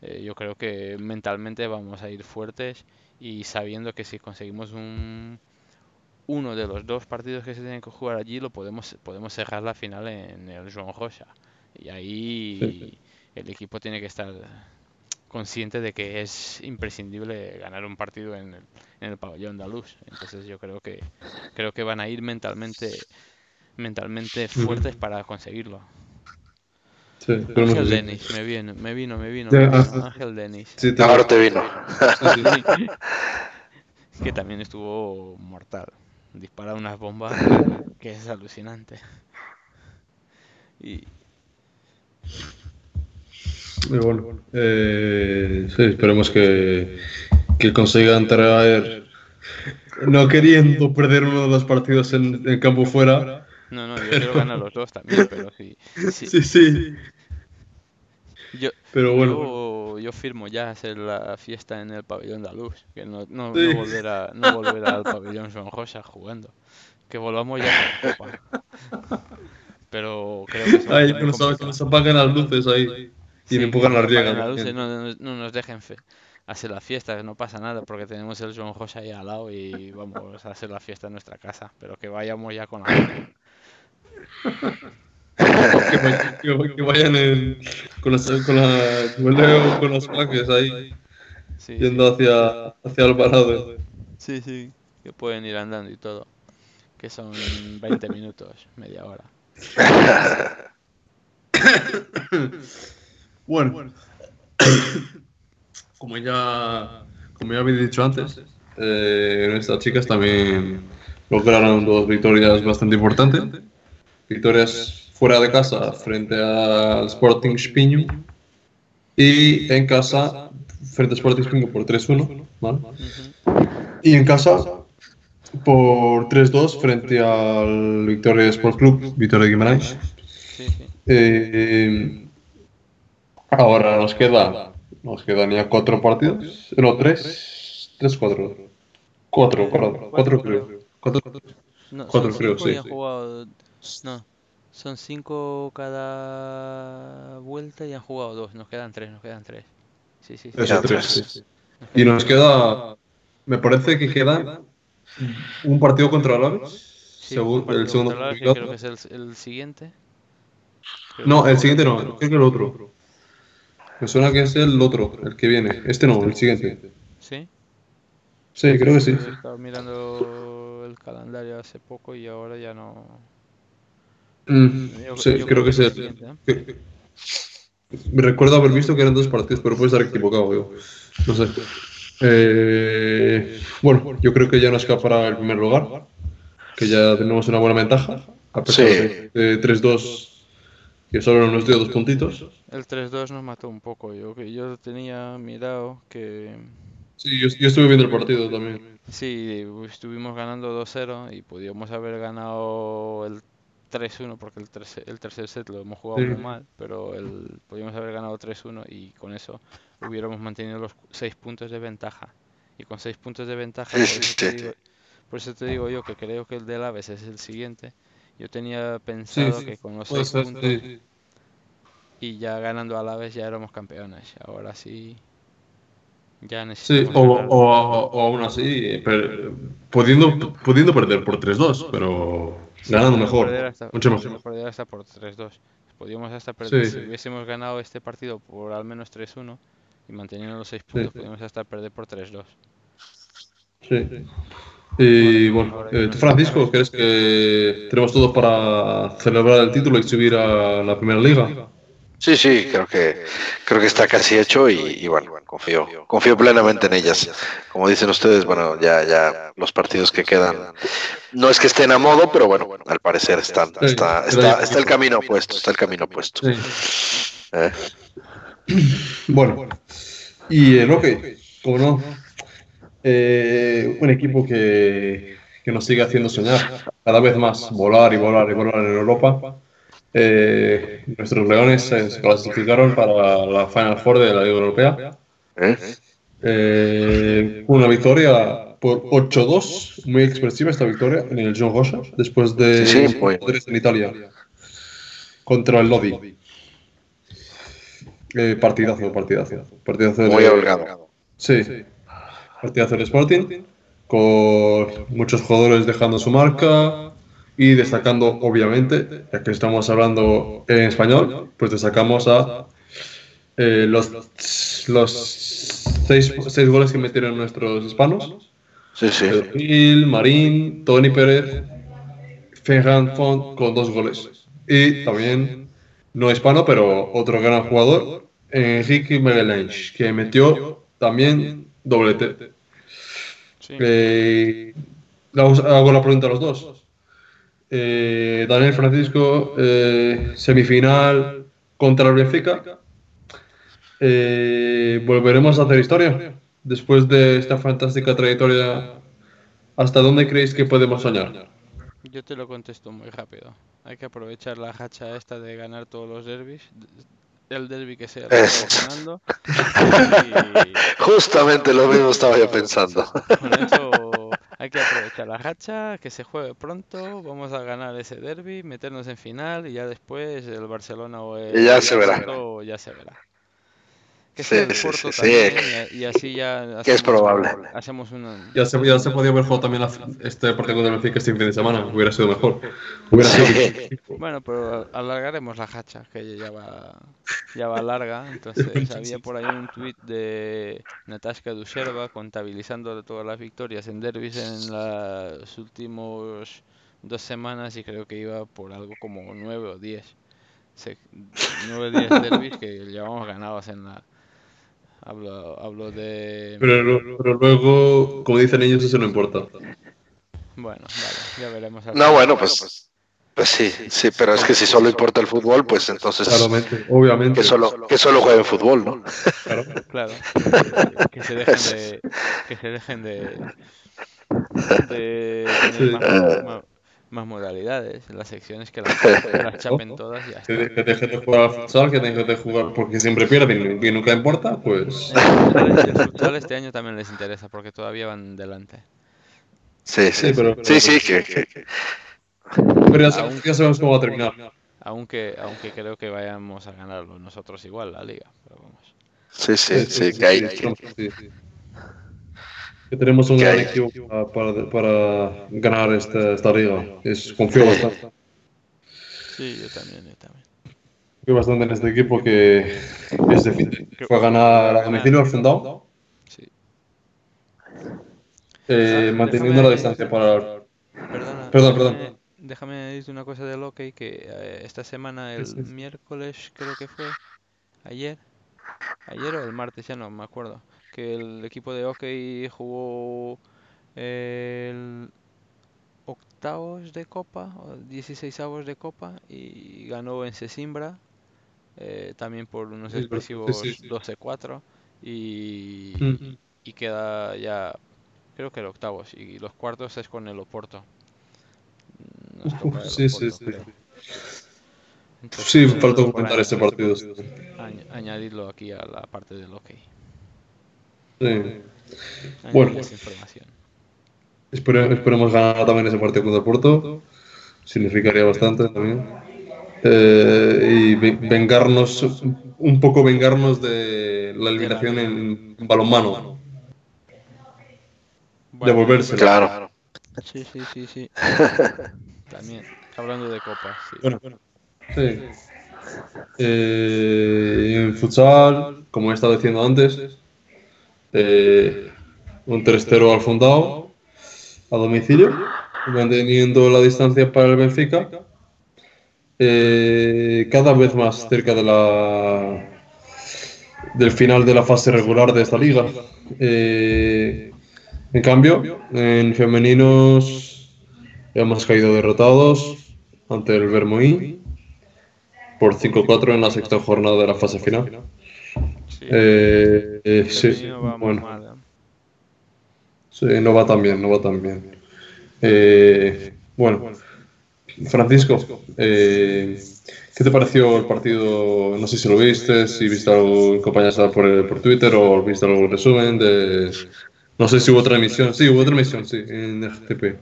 eh, yo creo que mentalmente vamos a ir fuertes y sabiendo que si conseguimos un uno de los dos partidos que se tienen que jugar allí lo podemos podemos cerrar la final en el Joan Rocha y ahí el equipo tiene que estar consciente de que es imprescindible ganar un partido en el, en el pabellón andaluz entonces yo creo que creo que van a ir mentalmente mentalmente fuertes para conseguirlo Sí, Ángel. Denis me vino me vino me vino, me vino, ah, Ángel Denis Sí, te- Ahora te vino. que también estuvo mortal. Dispara unas bombas que es alucinante. Y Y bueno, eh, sí, esperemos que, que consigan traer, no queriendo perder uno de los partidos en, en campo fuera. no, no, yo quiero ganar los dos también, pero sí. sí. Sí, sí, Yo, pero bueno. yo firmo ya hacer la fiesta en el pabellón de luz, que no, no, Sí. no volver a, no volver al pabellón Son Rosa jugando. Que volvamos ya con la copa. Pero creo que se va a Ahí poner que nos apagan las luces ahí. Y Sí, me empujan riegas. las luces, no, no- no nos dejen fe- hacer la fiesta, que no pasa nada, porque tenemos el Joan José ahí al lado y vamos a hacer la fiesta en nuestra casa, pero que vayamos ya con la Que, vay- que vay- que vayan en- con, las, con, la, con, ahí, Sí, yendo hacia, hacia Alvarado. sí, sí, que pueden ir andando y todo, que son 20 minutos, media hora. Bueno, como ya, como ya había dicho antes, eh, nuestras chicas también lograron dos victorias bastante importantes. Victorias fuera de casa frente al Sporting Spiño y en casa frente al Sporting Spiño por 3-1. ¿vale? Y en casa por 3-2 frente al Victoria Sport Club, Victoria Guimarães. Sí, sí. Eh, ahora nos queda, nos quedan ya cuatro partidos, no, tres, tres, cuatro, cuatro, cuatro, cuatro creo. Cuatro, No, Cuatro creo, sí. jugado, no, son cinco cada vuelta y han jugado dos, nos quedan tres, nos quedan tres. Sí, sí, sí. eso, tres, sí. Y nos queda, me parece que queda un partido contra el Aves, Sí, según el segundo clasificado. creo que es el, el siguiente. Creo No, el siguiente no, creo que el otro. Me suena que es el otro, el que viene. Este no, el siguiente. ¿Sí? Sí, creo que sí. Estaba mirando el calendario hace poco y ahora ya no. Mm, Yo- sí, yo creo que es el siguiente, ¿eh? Me recuerdo haber visto que eran dos partidos, pero puede estar equivocado yo. No sé. Eh, bueno, yo creo que ya nos escapará el primer lugar, que ya tenemos una buena ventaja, a pesar Sí. de, de 3-2, que solo nos dio dos puntitos. El 3-2 nos mató un poco. Yo, que yo tenía mirado que. Sí, yo, yo estuve viendo el partido también. Sí, estuvimos ganando 2-0 y podíamos haber ganado el 3-1 porque el, tercer- el tercer set lo hemos jugado Sí. muy mal, pero el, podíamos haber ganado 3-1 y con eso hubiéramos mantenido los 6 puntos de ventaja. Y con 6 puntos de ventaja, por eso, te sí, digo, por eso te digo yo que creo que el del Aves es el siguiente. Yo tenía pensado sí, que con los 6 ser, puntos sí. y ya ganando al Aves ya éramos campeones. Ahora sí, ya Sí, necesitamos o, ganar. o, o aún así, per- pudiendo, pudiendo perder por 3-2, pero Sí, ganando mejor, hasta- mucho mejor. perder hasta por 3-2. Podíamos hasta perder, Sí. si hubiésemos ganado este partido por al menos 3-1 y manteniendo los 6 puntos, Sí. podíamos hasta perder por 3-2. Sí. Y bueno, Ahora eh, ¿tú, Francisco, ¿crees que tenemos todo para celebrar el título y subir a la primera liga? Sí, sí, creo que creo que está casi hecho y, y bueno, confío, confío plenamente en ellas. Como dicen ustedes, bueno, ya, ya los partidos que quedan no es que estén a modo, pero bueno, al parecer están, está, está, está el camino puesto, está el camino puesto. Sí. ¿eh? Bueno, y el hockey, como no, eh, un equipo que, que nos sigue haciendo soñar cada vez más, volar y volar y volar en Europa. Eh, nuestros leones se clasificaron para la Final Four de la Liga Europea. ¿Eh? Una victoria por 8-2, muy expresiva esta victoria en el John Rocha, después de Sí, sí, tres en Italia contra el Lodi. Eh, partidazo, partidazo. partidazo Muy de- holgado. Sí, partidazo del Sporting, con muchos jugadores dejando su marca y destacando, obviamente, ya que estamos hablando en español, pues destacamos a eh, los, los seis, seis goles que metieron nuestros hispanos. Sí, sí. Gil, Marín, Tony Pérez, Ferran Font con dos goles. Y también, no hispano, pero otro gran jugador, Enrique Magalhães, que metió también doblete. Sí. Eh, hago la pregunta a los dos. Eh, Daniel Francisco, eh, semifinal contra el Benfica. Eh, ¿Volveremos a hacer historia? Después de esta fantástica trayectoria, ¿hasta dónde creéis que podemos soñar? Yo te lo contesto muy rápido. Hay que aprovechar la hacha esta de ganar todos los derbis. El derby que sea, lo Es- acabamos ganando. Justamente lo mismo estaba yo pensando. Y con eso hay que aprovechar la racha, que se juegue pronto, vamos a ganar ese derby, meternos en final y ya después el Barcelona o el Y ya se verá. Porto ya se verá. Que Sí, sí, sí, también y, y así ya que es hacemos- probable. Hacemos una... Ya se, ya se podía haber jugado también la- este partido contra el Benfica este fin de semana. Hubiera sido mejor. Hubiera sido. Bueno, pero alargaremos la hacha, que ya va, ya va larga. Entonces, había por ahí un tuit de Natasha Duserva contabilizando todas las victorias en derbis en las últimos dos semanas y creo que iba por algo como nueve o diez. Nueve o diez derbis que llevamos ganados en la... Hablo, hablo de... Pero, pero luego, como dicen ellos, eso no importa. Bueno, vale, ya veremos. No, final. bueno, pues, pues sí, sí, pero es que si solo importa el fútbol, pues entonces Claramente, obviamente. que solo, que solo jueguen fútbol, ¿no? Claro. Claro, que, que se dejen de que se dejen de de tener Sí. más, más- más modalidades, las secciones que las, que las chapen todas y ya Que, está. de- que dejen de jugar al futsal, que dejen de jugar porque siempre pierden y nunca importa, pues. El futsal- este año también les interesa porque todavía van delante. Sí, sí, Sí, pero- sí, sí, que, que- Pero ya, sabemos- ya sabemos cómo va a terminar. Aunque aunque creo que vayamos a ganarlo nosotros igual la liga, pero vamos. sí, sí, sí, que hay, sí, sí. Que tenemos un gran equipo para, para, para ganar esta, esta liga. Es, confío bastante. Sí, yo también, yo también. Confío bastante en este equipo que es de fue a ganar a domicilio al fundado, Sí. eh, Ah, manteniendo déjame- la distancia para. Perdona, Perdón, déjame, perdón. déjame decirte una cosa del hockey que eh, esta semana, el Sí, sí, sí. miércoles creo que fue, ayer, ayer o el martes, ya no me acuerdo, que el equipo de hockey jugó el octavos de copa, o 16 avos de copa y ganó en Sesimbra, eh, también por unos Sí, expresivos sí, sí. 12-4 y, y queda ya, creo que el octavos y los cuartos es con el Oporto. Nos toca el Sí, sí, Oporto, sí. creo. Entonces, Sí, por comentar este partido. añ- añadirlo aquí a la parte del hockey. Sí. Bueno. Espere- esperemos ganar también ese partido contra el Porto. Significaría bastante también. Eh, y ve- vengarnos, un poco vengarnos de la eliminación en balonmano. Bueno, Devolvérselo. claro. Sí, sí, sí, sí. También, hablando de copas, sí. Bueno, sí. Eh, en futsal, como he estado diciendo antes, eh, un 3-0 al fundado, a domicilio, manteniendo la distancia para el Benfica. Eh, cada vez más cerca de la del final de la fase regular de esta liga. Eh, en cambio, en femeninos hemos caído derrotados ante el Vermoí por 5-4 en la sexta jornada de la fase final. Sí, Eh, eh, sí, va muy bueno, mal, ¿eh? sí, no va tan bien, no va tan bien. Eh, bueno, Francisco, eh, ¿qué te pareció el partido? No sé si lo viste, si viste algo en compañía por, por Twitter o viste algún resumen de... No sé si hubo otra emisión, sí, hubo otra emisión, sí, en FTP.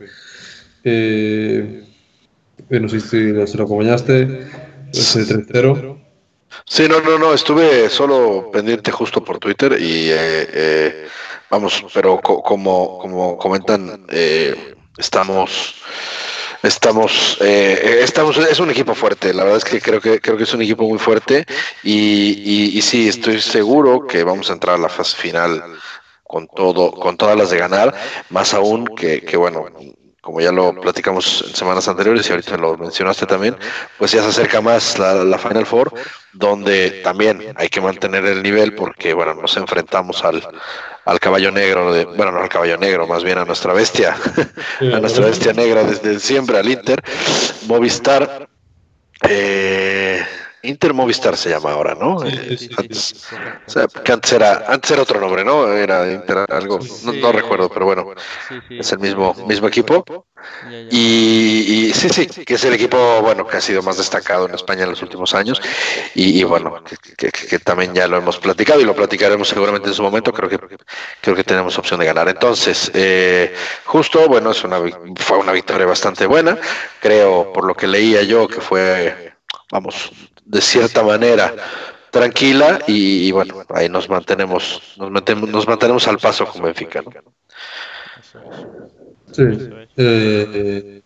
Eh, eh, no sé si lo acompañaste, ese 3-0. Sí, no, no, no, estuve solo pendiente justo por Twitter y eh, eh, vamos, pero co- como, como comentan, eh, estamos, estamos, eh, estamos, es un equipo fuerte, la verdad es que creo que creo que es un equipo muy fuerte y, y, y sí, estoy seguro que vamos a entrar a la fase final con todo, con todas las de ganar, más aún que, que bueno, como ya lo platicamos en semanas anteriores y ahorita lo mencionaste también, pues ya se acerca más la, la Final Four, donde también hay que mantener el nivel porque, bueno, nos enfrentamos al, al caballo negro, de, bueno, no al caballo negro, más bien a nuestra bestia, a nuestra bestia negra desde siempre, al Inter, Movistar, eh, Inter Movistar se llama ahora, ¿no? Sí, sí, sí, antes, sí, correcto. o sea, que antes era, antes era otro nombre, ¿no? Era Inter algo, no, no recuerdo, pero bueno, es el mismo, mismo equipo. Y, y sí, sí, que es el equipo, bueno, que ha sido más destacado en España en los últimos años. Y, y bueno, que, que- que- que también ya lo hemos platicado y lo platicaremos seguramente en su momento. Creo que creo que tenemos opción de ganar. Entonces, eh, justo, bueno, es una, fue una victoria bastante buena. Creo, por lo que leía yo, que fue, vamos, de cierta manera tranquila y, y bueno, ahí nos mantenemos, nos mantenemos, nos mantenemos al paso con Benfica. ¿no? Eso es. Sí. Eh,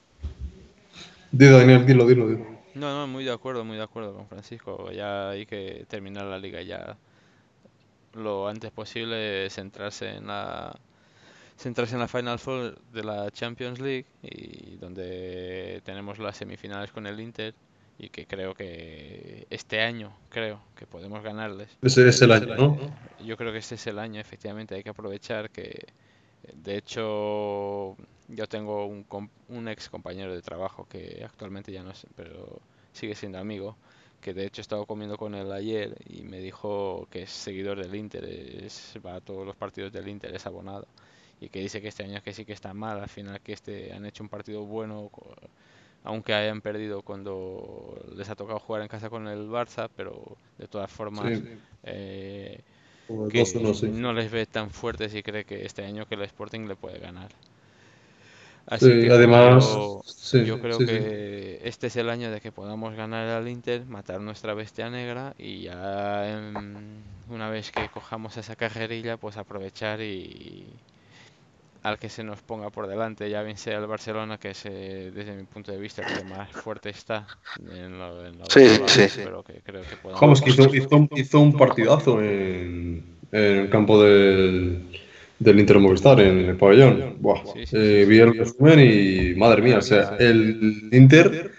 Daniel, dilo, dilo, dilo. No, no, muy de acuerdo, muy de acuerdo con Francisco. Ya hay que terminar la liga ya lo antes posible, centrarse en la centrarse en la Final Four de la Champions League y donde tenemos las semifinales con el Inter y que creo que este año creo que podemos ganarles. Ese es el año, ¿no? Yo creo que este es el año, efectivamente, hay que aprovechar que, de hecho, yo tengo un, un ex compañero de trabajo que actualmente ya no es, pero sigue siendo amigo, que de hecho he estado comiendo con él ayer y me dijo que es seguidor del Inter, es- va a todos los partidos del Inter, es abonado, y que dice que este año que sí que está mal, al final que este han hecho un partido bueno, aunque hayan perdido cuando les ha tocado jugar en casa con el Barça, pero de todas formas... Sí. eh, Como que 2-1, sí. no les ve tan fuertes y cree que este año que el Sporting le puede ganar. Así Sí, que además, yo, sí, yo creo sí, que este es el año de que podamos ganar al Inter, matar nuestra bestia negra y ya em, una vez que cojamos esa carrerilla, pues aprovechar y al que se nos ponga por delante, ya bien sea el Barcelona, que es eh, desde mi punto de vista el que más fuerte está en lo, en lo Sí, sí, sí. pero que creo que podamos Vamos, que hizo, hizo, un- hizo un partidazo en, en el campo del, del Inter Movistar, en el pabellón. Buah. Sí, sí, Eh, sí, vi el resumen y madre mía, o sea, el Inter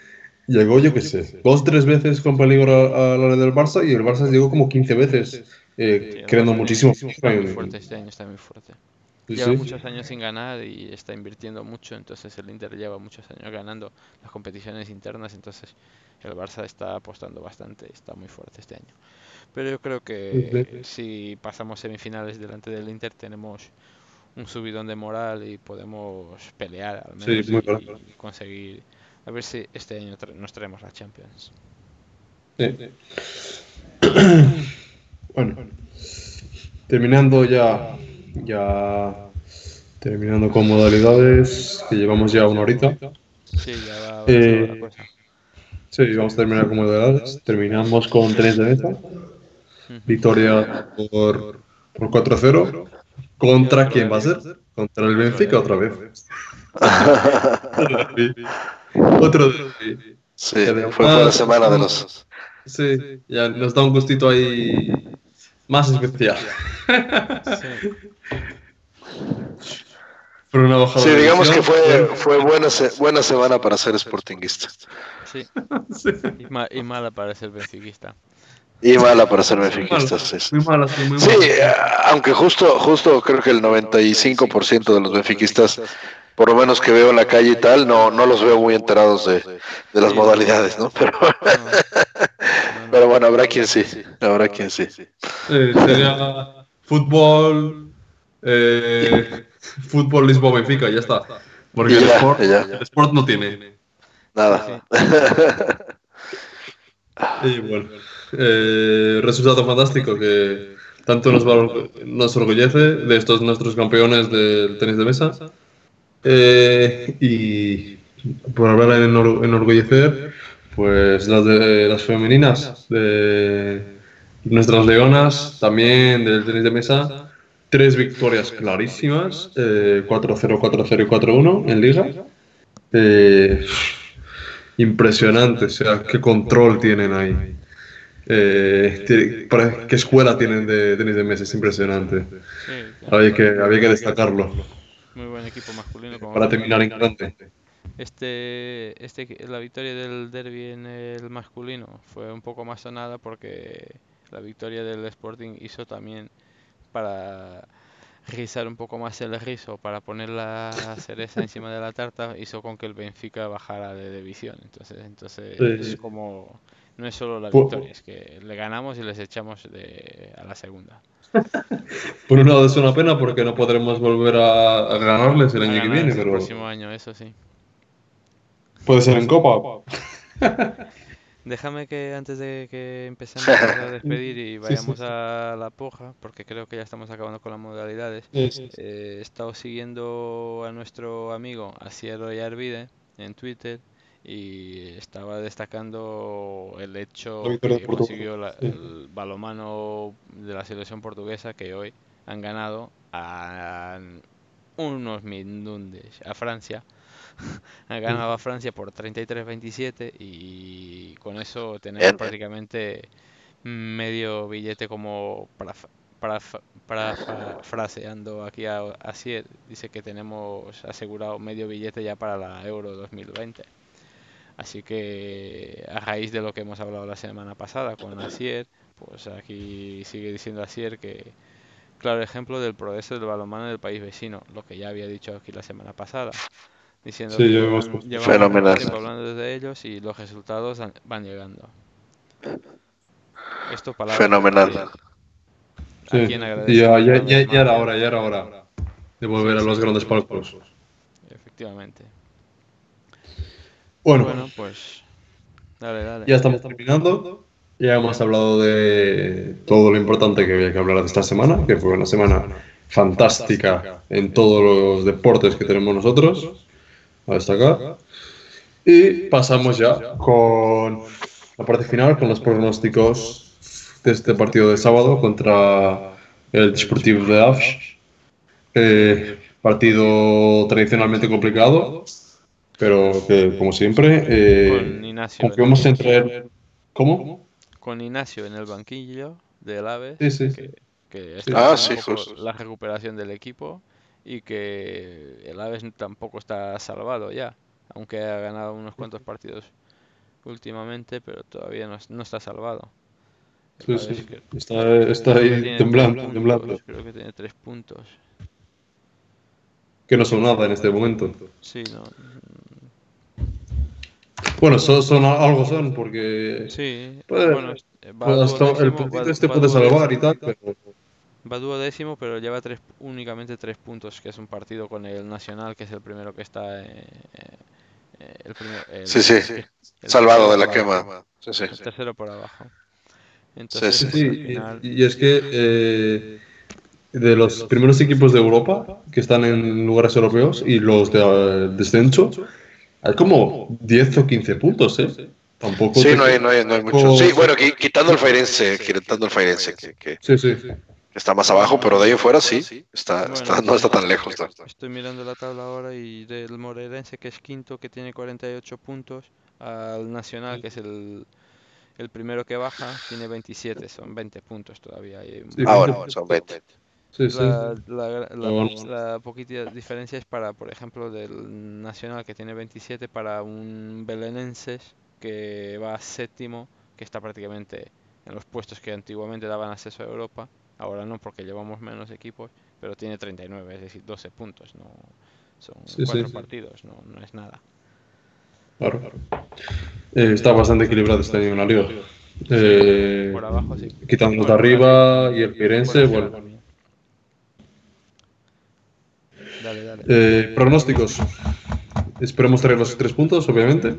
llegó, yo qué sé, dos tres veces con peligro a, a la hora del Barça y el Barça llegó como 15 veces, eh, creando muchísimo. Está muy fuerte este año, está muy fuerte. Sí, Lleva sí. muchos años sin ganar y está invirtiendo mucho, entonces el Inter lleva muchos años ganando las competiciones internas, entonces el Barça está apostando bastante, está muy fuerte este año. Pero yo creo que si pasamos semifinales delante del Inter tenemos un subidón de moral y podemos pelear al Sí, menos y- claro. y conseguir a ver si este año tra- nos traemos la Champions. Sí. Bueno, terminando ya, ya terminando con modalidades, que llevamos ya una horita. Sí, ya va Eh, avanzando la cosa. Sí, vamos a terminar con modalidades. Terminamos con tenis de mesa. Victoria por, por 4-0. ¿Contra quién va a ser? Contra el Benfica otra vez. Otro. Sí, fue, fue la semana de los. Sí, ya nos da un gustito ahí más especial. Sí. Por una bajada Sí, de digamos que fue, fue buena, se- buena semana para ser sportinguista. Sí. Y, ma- y mala para ser benfiquista. Y mala para ser benfiquista. Sí, sí. muy malas, sí, muy Sí, eh, aunque justo, justo creo que el 95% de los benfiquistas, por lo menos que veo en la calle y tal, no, no los veo muy enterados de, de las Sí. modalidades, ¿no? Pero, no. pero bueno, habrá quien sí, habrá quien sí. Eh, sería fútbol, eh, fútbol Lisboa Benfica, ya está. Porque Y el, sport, el sport no tiene. Nada. Y bueno, eh, resultado fantástico que tanto nos, va- nos orgullece de estos nuestros campeones del tenis de mesa. Eh, y por hablar en enor- enorgullecer, pues las, de, las femeninas de nuestras leonas, también del tenis de mesa, tres victorias clarísimas, eh, 4-0, 4-0 y 4-1 en liga. Eh, impresionante, o sea, qué control tienen ahí. Eh, qué escuela tienen de tenis de mesa, es impresionante. Había que, había que destacarlo muy buen equipo masculino. como para terminar en grande. Este, este, la victoria del derby en el masculino fue un poco más sonada porque la victoria del Sporting hizo también para rizar un poco más el rizo, para poner la cereza encima de la tarta, hizo con que el Benfica bajara de división. Entonces, entonces Sí. es como No es solo la victoria, es que le ganamos y les echamos de, a la segunda. Por un lado es una pena porque no podremos volver a, a ganarles el A año que viene, el pero próximo año, eso sí. puede ser en Copa. Déjame que antes de que empecemos a despedir y Sí, sí, vayamos sí. a la poja, porque creo que ya estamos acabando con las modalidades, Sí, eh, he estado siguiendo a nuestro amigo Asier y Arvide en Twitter y estaba destacando el hecho que Portugal. consiguió la- Sí. el balomano de la selección portuguesa que hoy han ganado a unos mindundes a Francia. Han ganado a Francia por 33-27 y con eso tenemos Bien. prácticamente medio billete como para, para, para, fraseando aquí a Asier, dice que tenemos asegurado medio billete ya para la Euro 2020. Así que a raíz de lo que hemos hablado la semana pasada con Asier, pues aquí sigue diciendo Asier que claro ejemplo del progreso del balonmano del país vecino, lo que ya había dicho aquí la semana pasada, diciendo Sí, que llevamos mucho tiempo hablando de ellos y los resultados van llegando. Esto palabras de Fenomenal. Sí. Ya, ya, ya, ya era hora, ya era hora de volver a los grandes palcos. Efectivamente. Bueno, Bueno, pues dale, dale. ya estamos terminando. Ya hemos hablado de todo lo importante que había que hablar de esta semana, que fue una semana fantástica en todos los deportes que tenemos nosotros a destacar. Y pasamos ya con la parte final, con los pronósticos de este partido de sábado contra el Desportivo de Aves. Eh, partido tradicionalmente complicado, pero que, como siempre, eh, Con Ignacio en confiamos en traer... ¿Cómo? con Ignacio en el banquillo del AVE, Sí, sí. que, que está Ah, sí, la recuperación del equipo y que el Aves tampoco está salvado ya, aunque ha ganado unos cuantos partidos últimamente, pero todavía no, no está salvado. Sí, sí. que- Está, está ahí temblando, tres temblando. puntos, creo que tiene tres puntos. Que no son nada en este momento. Sí, no. Bueno, son, son algo son, porque Sí, Puede- bueno, es- va pues, hasta el puntito va- este va puede salvar y tal, pero Va duodécimo, pero lleva tres, únicamente tres puntos, que es un partido con el Nacional, que es el primero que está. eh, eh, el primer- el- Sí, sí. el Salvado de la quema. Sí, sí. El tercero por abajo. Entonces, sí, Sí, al sí, final, y, y es que eh, de los primeros equipos de Europa que están en lugares europeos y los de eh, descenso, hay como 10 o 15 puntos, ¿eh? Tampoco. Sí, no hay, no hay, no hay mucho. Sí, bueno, qui- quitando el Fairense, quitando el Fairense, que, que Sí, sí. está más abajo, pero de ahí en fuera sí, está, Bueno, está, no está tan lejos. está. estoy mirando la tabla ahora y del Moreirense, que es quinto, que tiene 48 puntos, al Nacional, que es el, el primero que baja, tiene 27, son 20 puntos todavía. hay un- Sí, Ah, bueno, son 20. Sí, sí. La, la, la, Pero bueno. la poquita diferencia es para, por ejemplo, del Nacional que tiene 27 para un Belenenses que va séptimo, que está prácticamente en los puestos que antiguamente daban acceso a Europa. Ahora no, porque llevamos menos equipos, pero tiene 39, es decir, 12 puntos. No, son cuatro partidos, no, no es nada. Claro. Eh, está bastante equilibrado este año en la liga. Eh, Por abajo sí. quitando de arriba y el arriba bueno. también. Dale, dale. Eh, pronósticos. Esperemos traer los tres puntos, obviamente.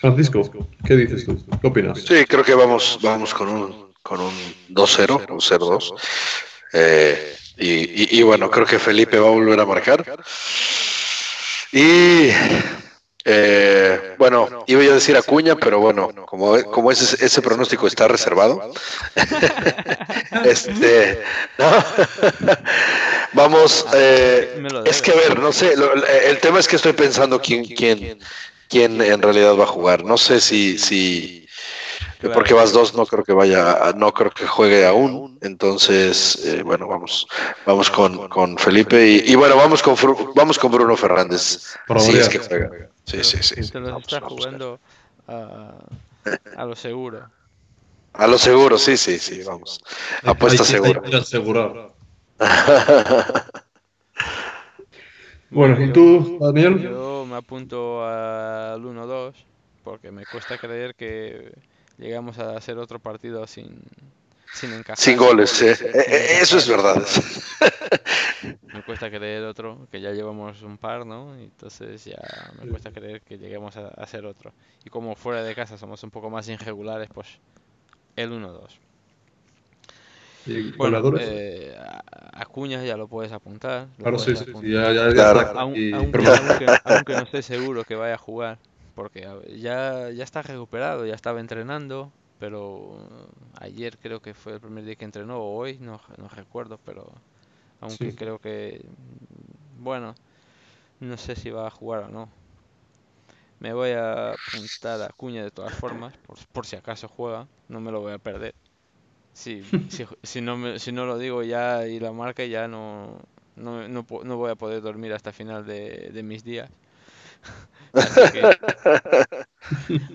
Francisco, ¿qué dices tú? ¿Qué opinas? Sí, creo que vamos, vamos con un, con un 2-0, un 0-2. Eh, y, y- y bueno, creo que Felipe va a volver a marcar. Y eh, bueno, iba yo a decir Acuña, pero bueno, como, como ese, ese pronóstico está reservado, este, no. vamos, eh, Me lo es que a ver, no sé, lo- el tema es que estoy pensando quién, quién, quién en realidad va a jugar. No sé si, si Claro. porque vas dos, no creo que vaya, no creo que juegue aún. Entonces, eh, bueno, vamos, vamos con, con Felipe y, y bueno, vamos con Fru- vamos con Bruno Fernández. Si es que juega. Sí, sí, sí. Vamos, está jugando a, a lo seguro. A lo seguro, sí, sí, sí, vamos. Apuesta segura. Bueno, ¿y tú, Daniel? Yo me apunto al 1-2 porque me cuesta creer que llegamos a hacer otro partido sin, sin encajar. Sin goles, eh. sin Eh, Eso es verdad. Me cuesta creer otro, que ya llevamos un par, ¿no? Entonces ya me cuesta creer que lleguemos a, hacer otro. Y como fuera de casa somos un poco más irregulares, pues el 1-2. Y Bueno, eh, Acuña ya lo puedes apuntar. lo claro, sí, puedes sí, ya, ya, Claro. aunque, aunque- aunque no esté seguro que vaya a jugar, porque ya, ya está recuperado, ya estaba entrenando, pero ayer creo que fue el primer día que entrenó, o hoy, no, no recuerdo, pero aunque Sí. creo que, mm, bueno, no sé si va a jugar o no. Me voy a apuntar a Acuña de todas formas, por, por si acaso juega, no me lo voy a perder. Si, si, si no me- si no lo digo ya y la marca ya no, no, no, no voy a poder dormir hasta final de, de mis días. Así que,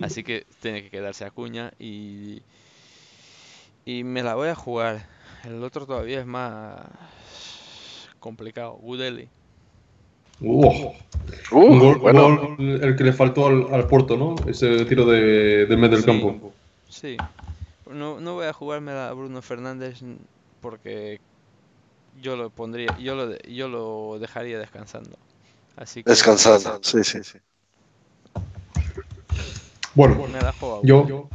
así que tiene que quedarse Acuña y, y me la voy a jugar. El otro todavía es más complicado. Gudeli. Uh, Uh, un gol, bueno, gol el que le faltó al, al Porto, ¿no? Ese tiro de, del medio del Sí. campo. Sí. No, no voy a jugármela a Bruno Fernández porque yo lo pondría, yo lo, de- yo lo dejaría descansando. Así que descansando. Sí, sí, sí. Bueno, yo.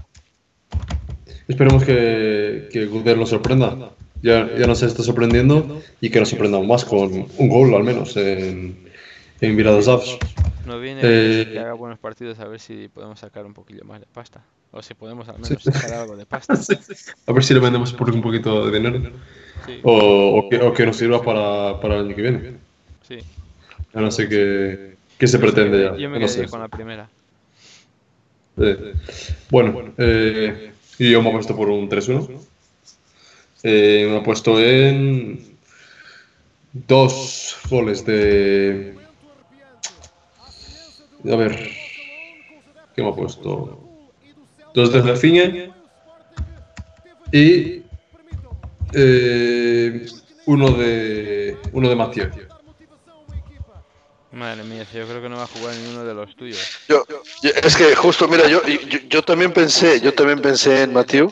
Esperemos que, que Guder nos sorprenda. Ya, ya nos está sorprendiendo y que nos sorprenda aún más con un gol al menos en, en Mirados Apps. No viene Eh, que haga buenos partidos a ver si podemos sacar un poquillo más de pasta. O si podemos al menos sacar algo de pasta. A ver si le vendemos por un poquito de dinero. Sí, O, o que, o que nos sirva para, para el año que viene. sí. Ya no sé qué, qué se pretende ya. Yo me no quedé sé. con la primera. Eh, bueno, eh, yo me he puesto por un 3-1. Eh, me he puesto en dos goles de. A ver, ¿qué me ha puesto? Dos de Rafinha y eh, uno de uno de Mathieu. Madre mía, yo creo que no va a jugar ninguno de los tuyos. Yo, yo- es que justo, mira, yo, yo, yo también pensé, yo también pensé en Matthew,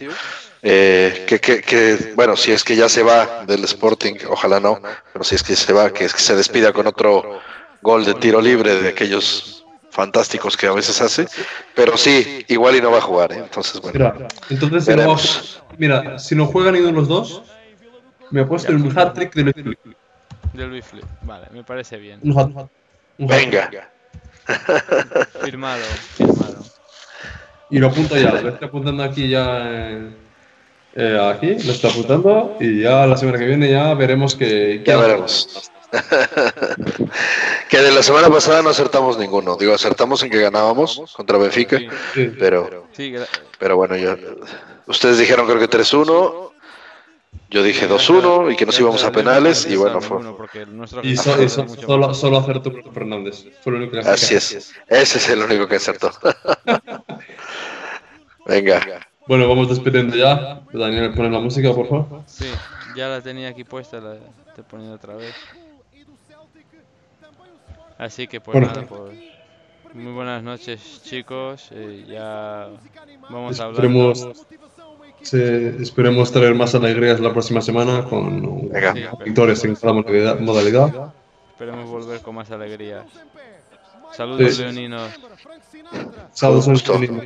eh, que, que, que, bueno, si es que ya se va del Sporting, ojalá no, pero si es que se va, que es que se despida con otro gol de tiro libre de aquellos fantásticos que a veces hace, pero sí, igual y no va a jugar, ¿eh? entonces bueno, Mira, entonces si no, mira, si no juegan ninguno de los dos, me he puesto en un hat-trick de Luis De Luis Flip. Vale, me parece bien. Un hat- un hat- Venga, Firmado, firmado. Y lo apunto ya, lo estoy apuntando aquí ya. eh, eh, aquí, lo estoy apuntando. Y ya la semana que viene ya veremos que. ya veremos. que de la semana pasada no acertamos ninguno, digo, acertamos en que ganábamos contra Benfica, Sí, Sí. pero... sí, Pero bueno, yo, ustedes dijeron creo que 3-1, yo dije 2-1 y que nos íbamos a penales y bueno, fue, Y, so- y so- solo, solo acertó Bruno Fernández. Fue lo único que así es. Ese es el único que acertó. Venga, Bueno, vamos despidiendo ya. Daniel, ponen la música, por favor. Sí, ya la tenía aquí puesta, la estoy poniendo otra vez. Así que pues Bueno. nada, pues muy buenas noches chicos, eh, ya vamos a hablar. Esperemos, sí, esperemos traer más alegrías la próxima semana con Venga. victorias en cada modalidad. modalidad. Esperemos volver con más alegrías. Saludos Sí. leoninos. Saludos,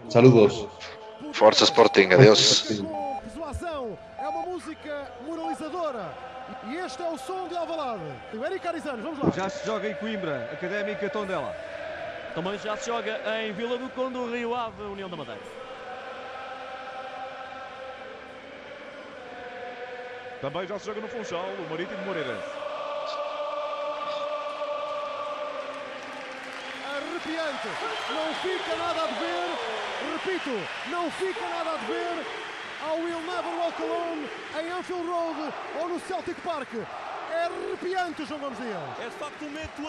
saludos. Forza Sporting, adiós. Persuasão é uma música moralizadora. E este é o som de Alvalade. O Eric Arizano, vamos lá. Já se joga em Coimbra, Académica Tondela. Também já se joga em Vila do Conde, Rio Ave, União da Madeira. Também já se joga no Funchal, o Marítimo Moreirense. Arrepiante. Não fica nada a dever. Repito, não fica nada a dever ao Will Never Walk Alone em Anfield Road ou no Celtic Park. É arrepiante, João Gomes Dias. É de facto um momento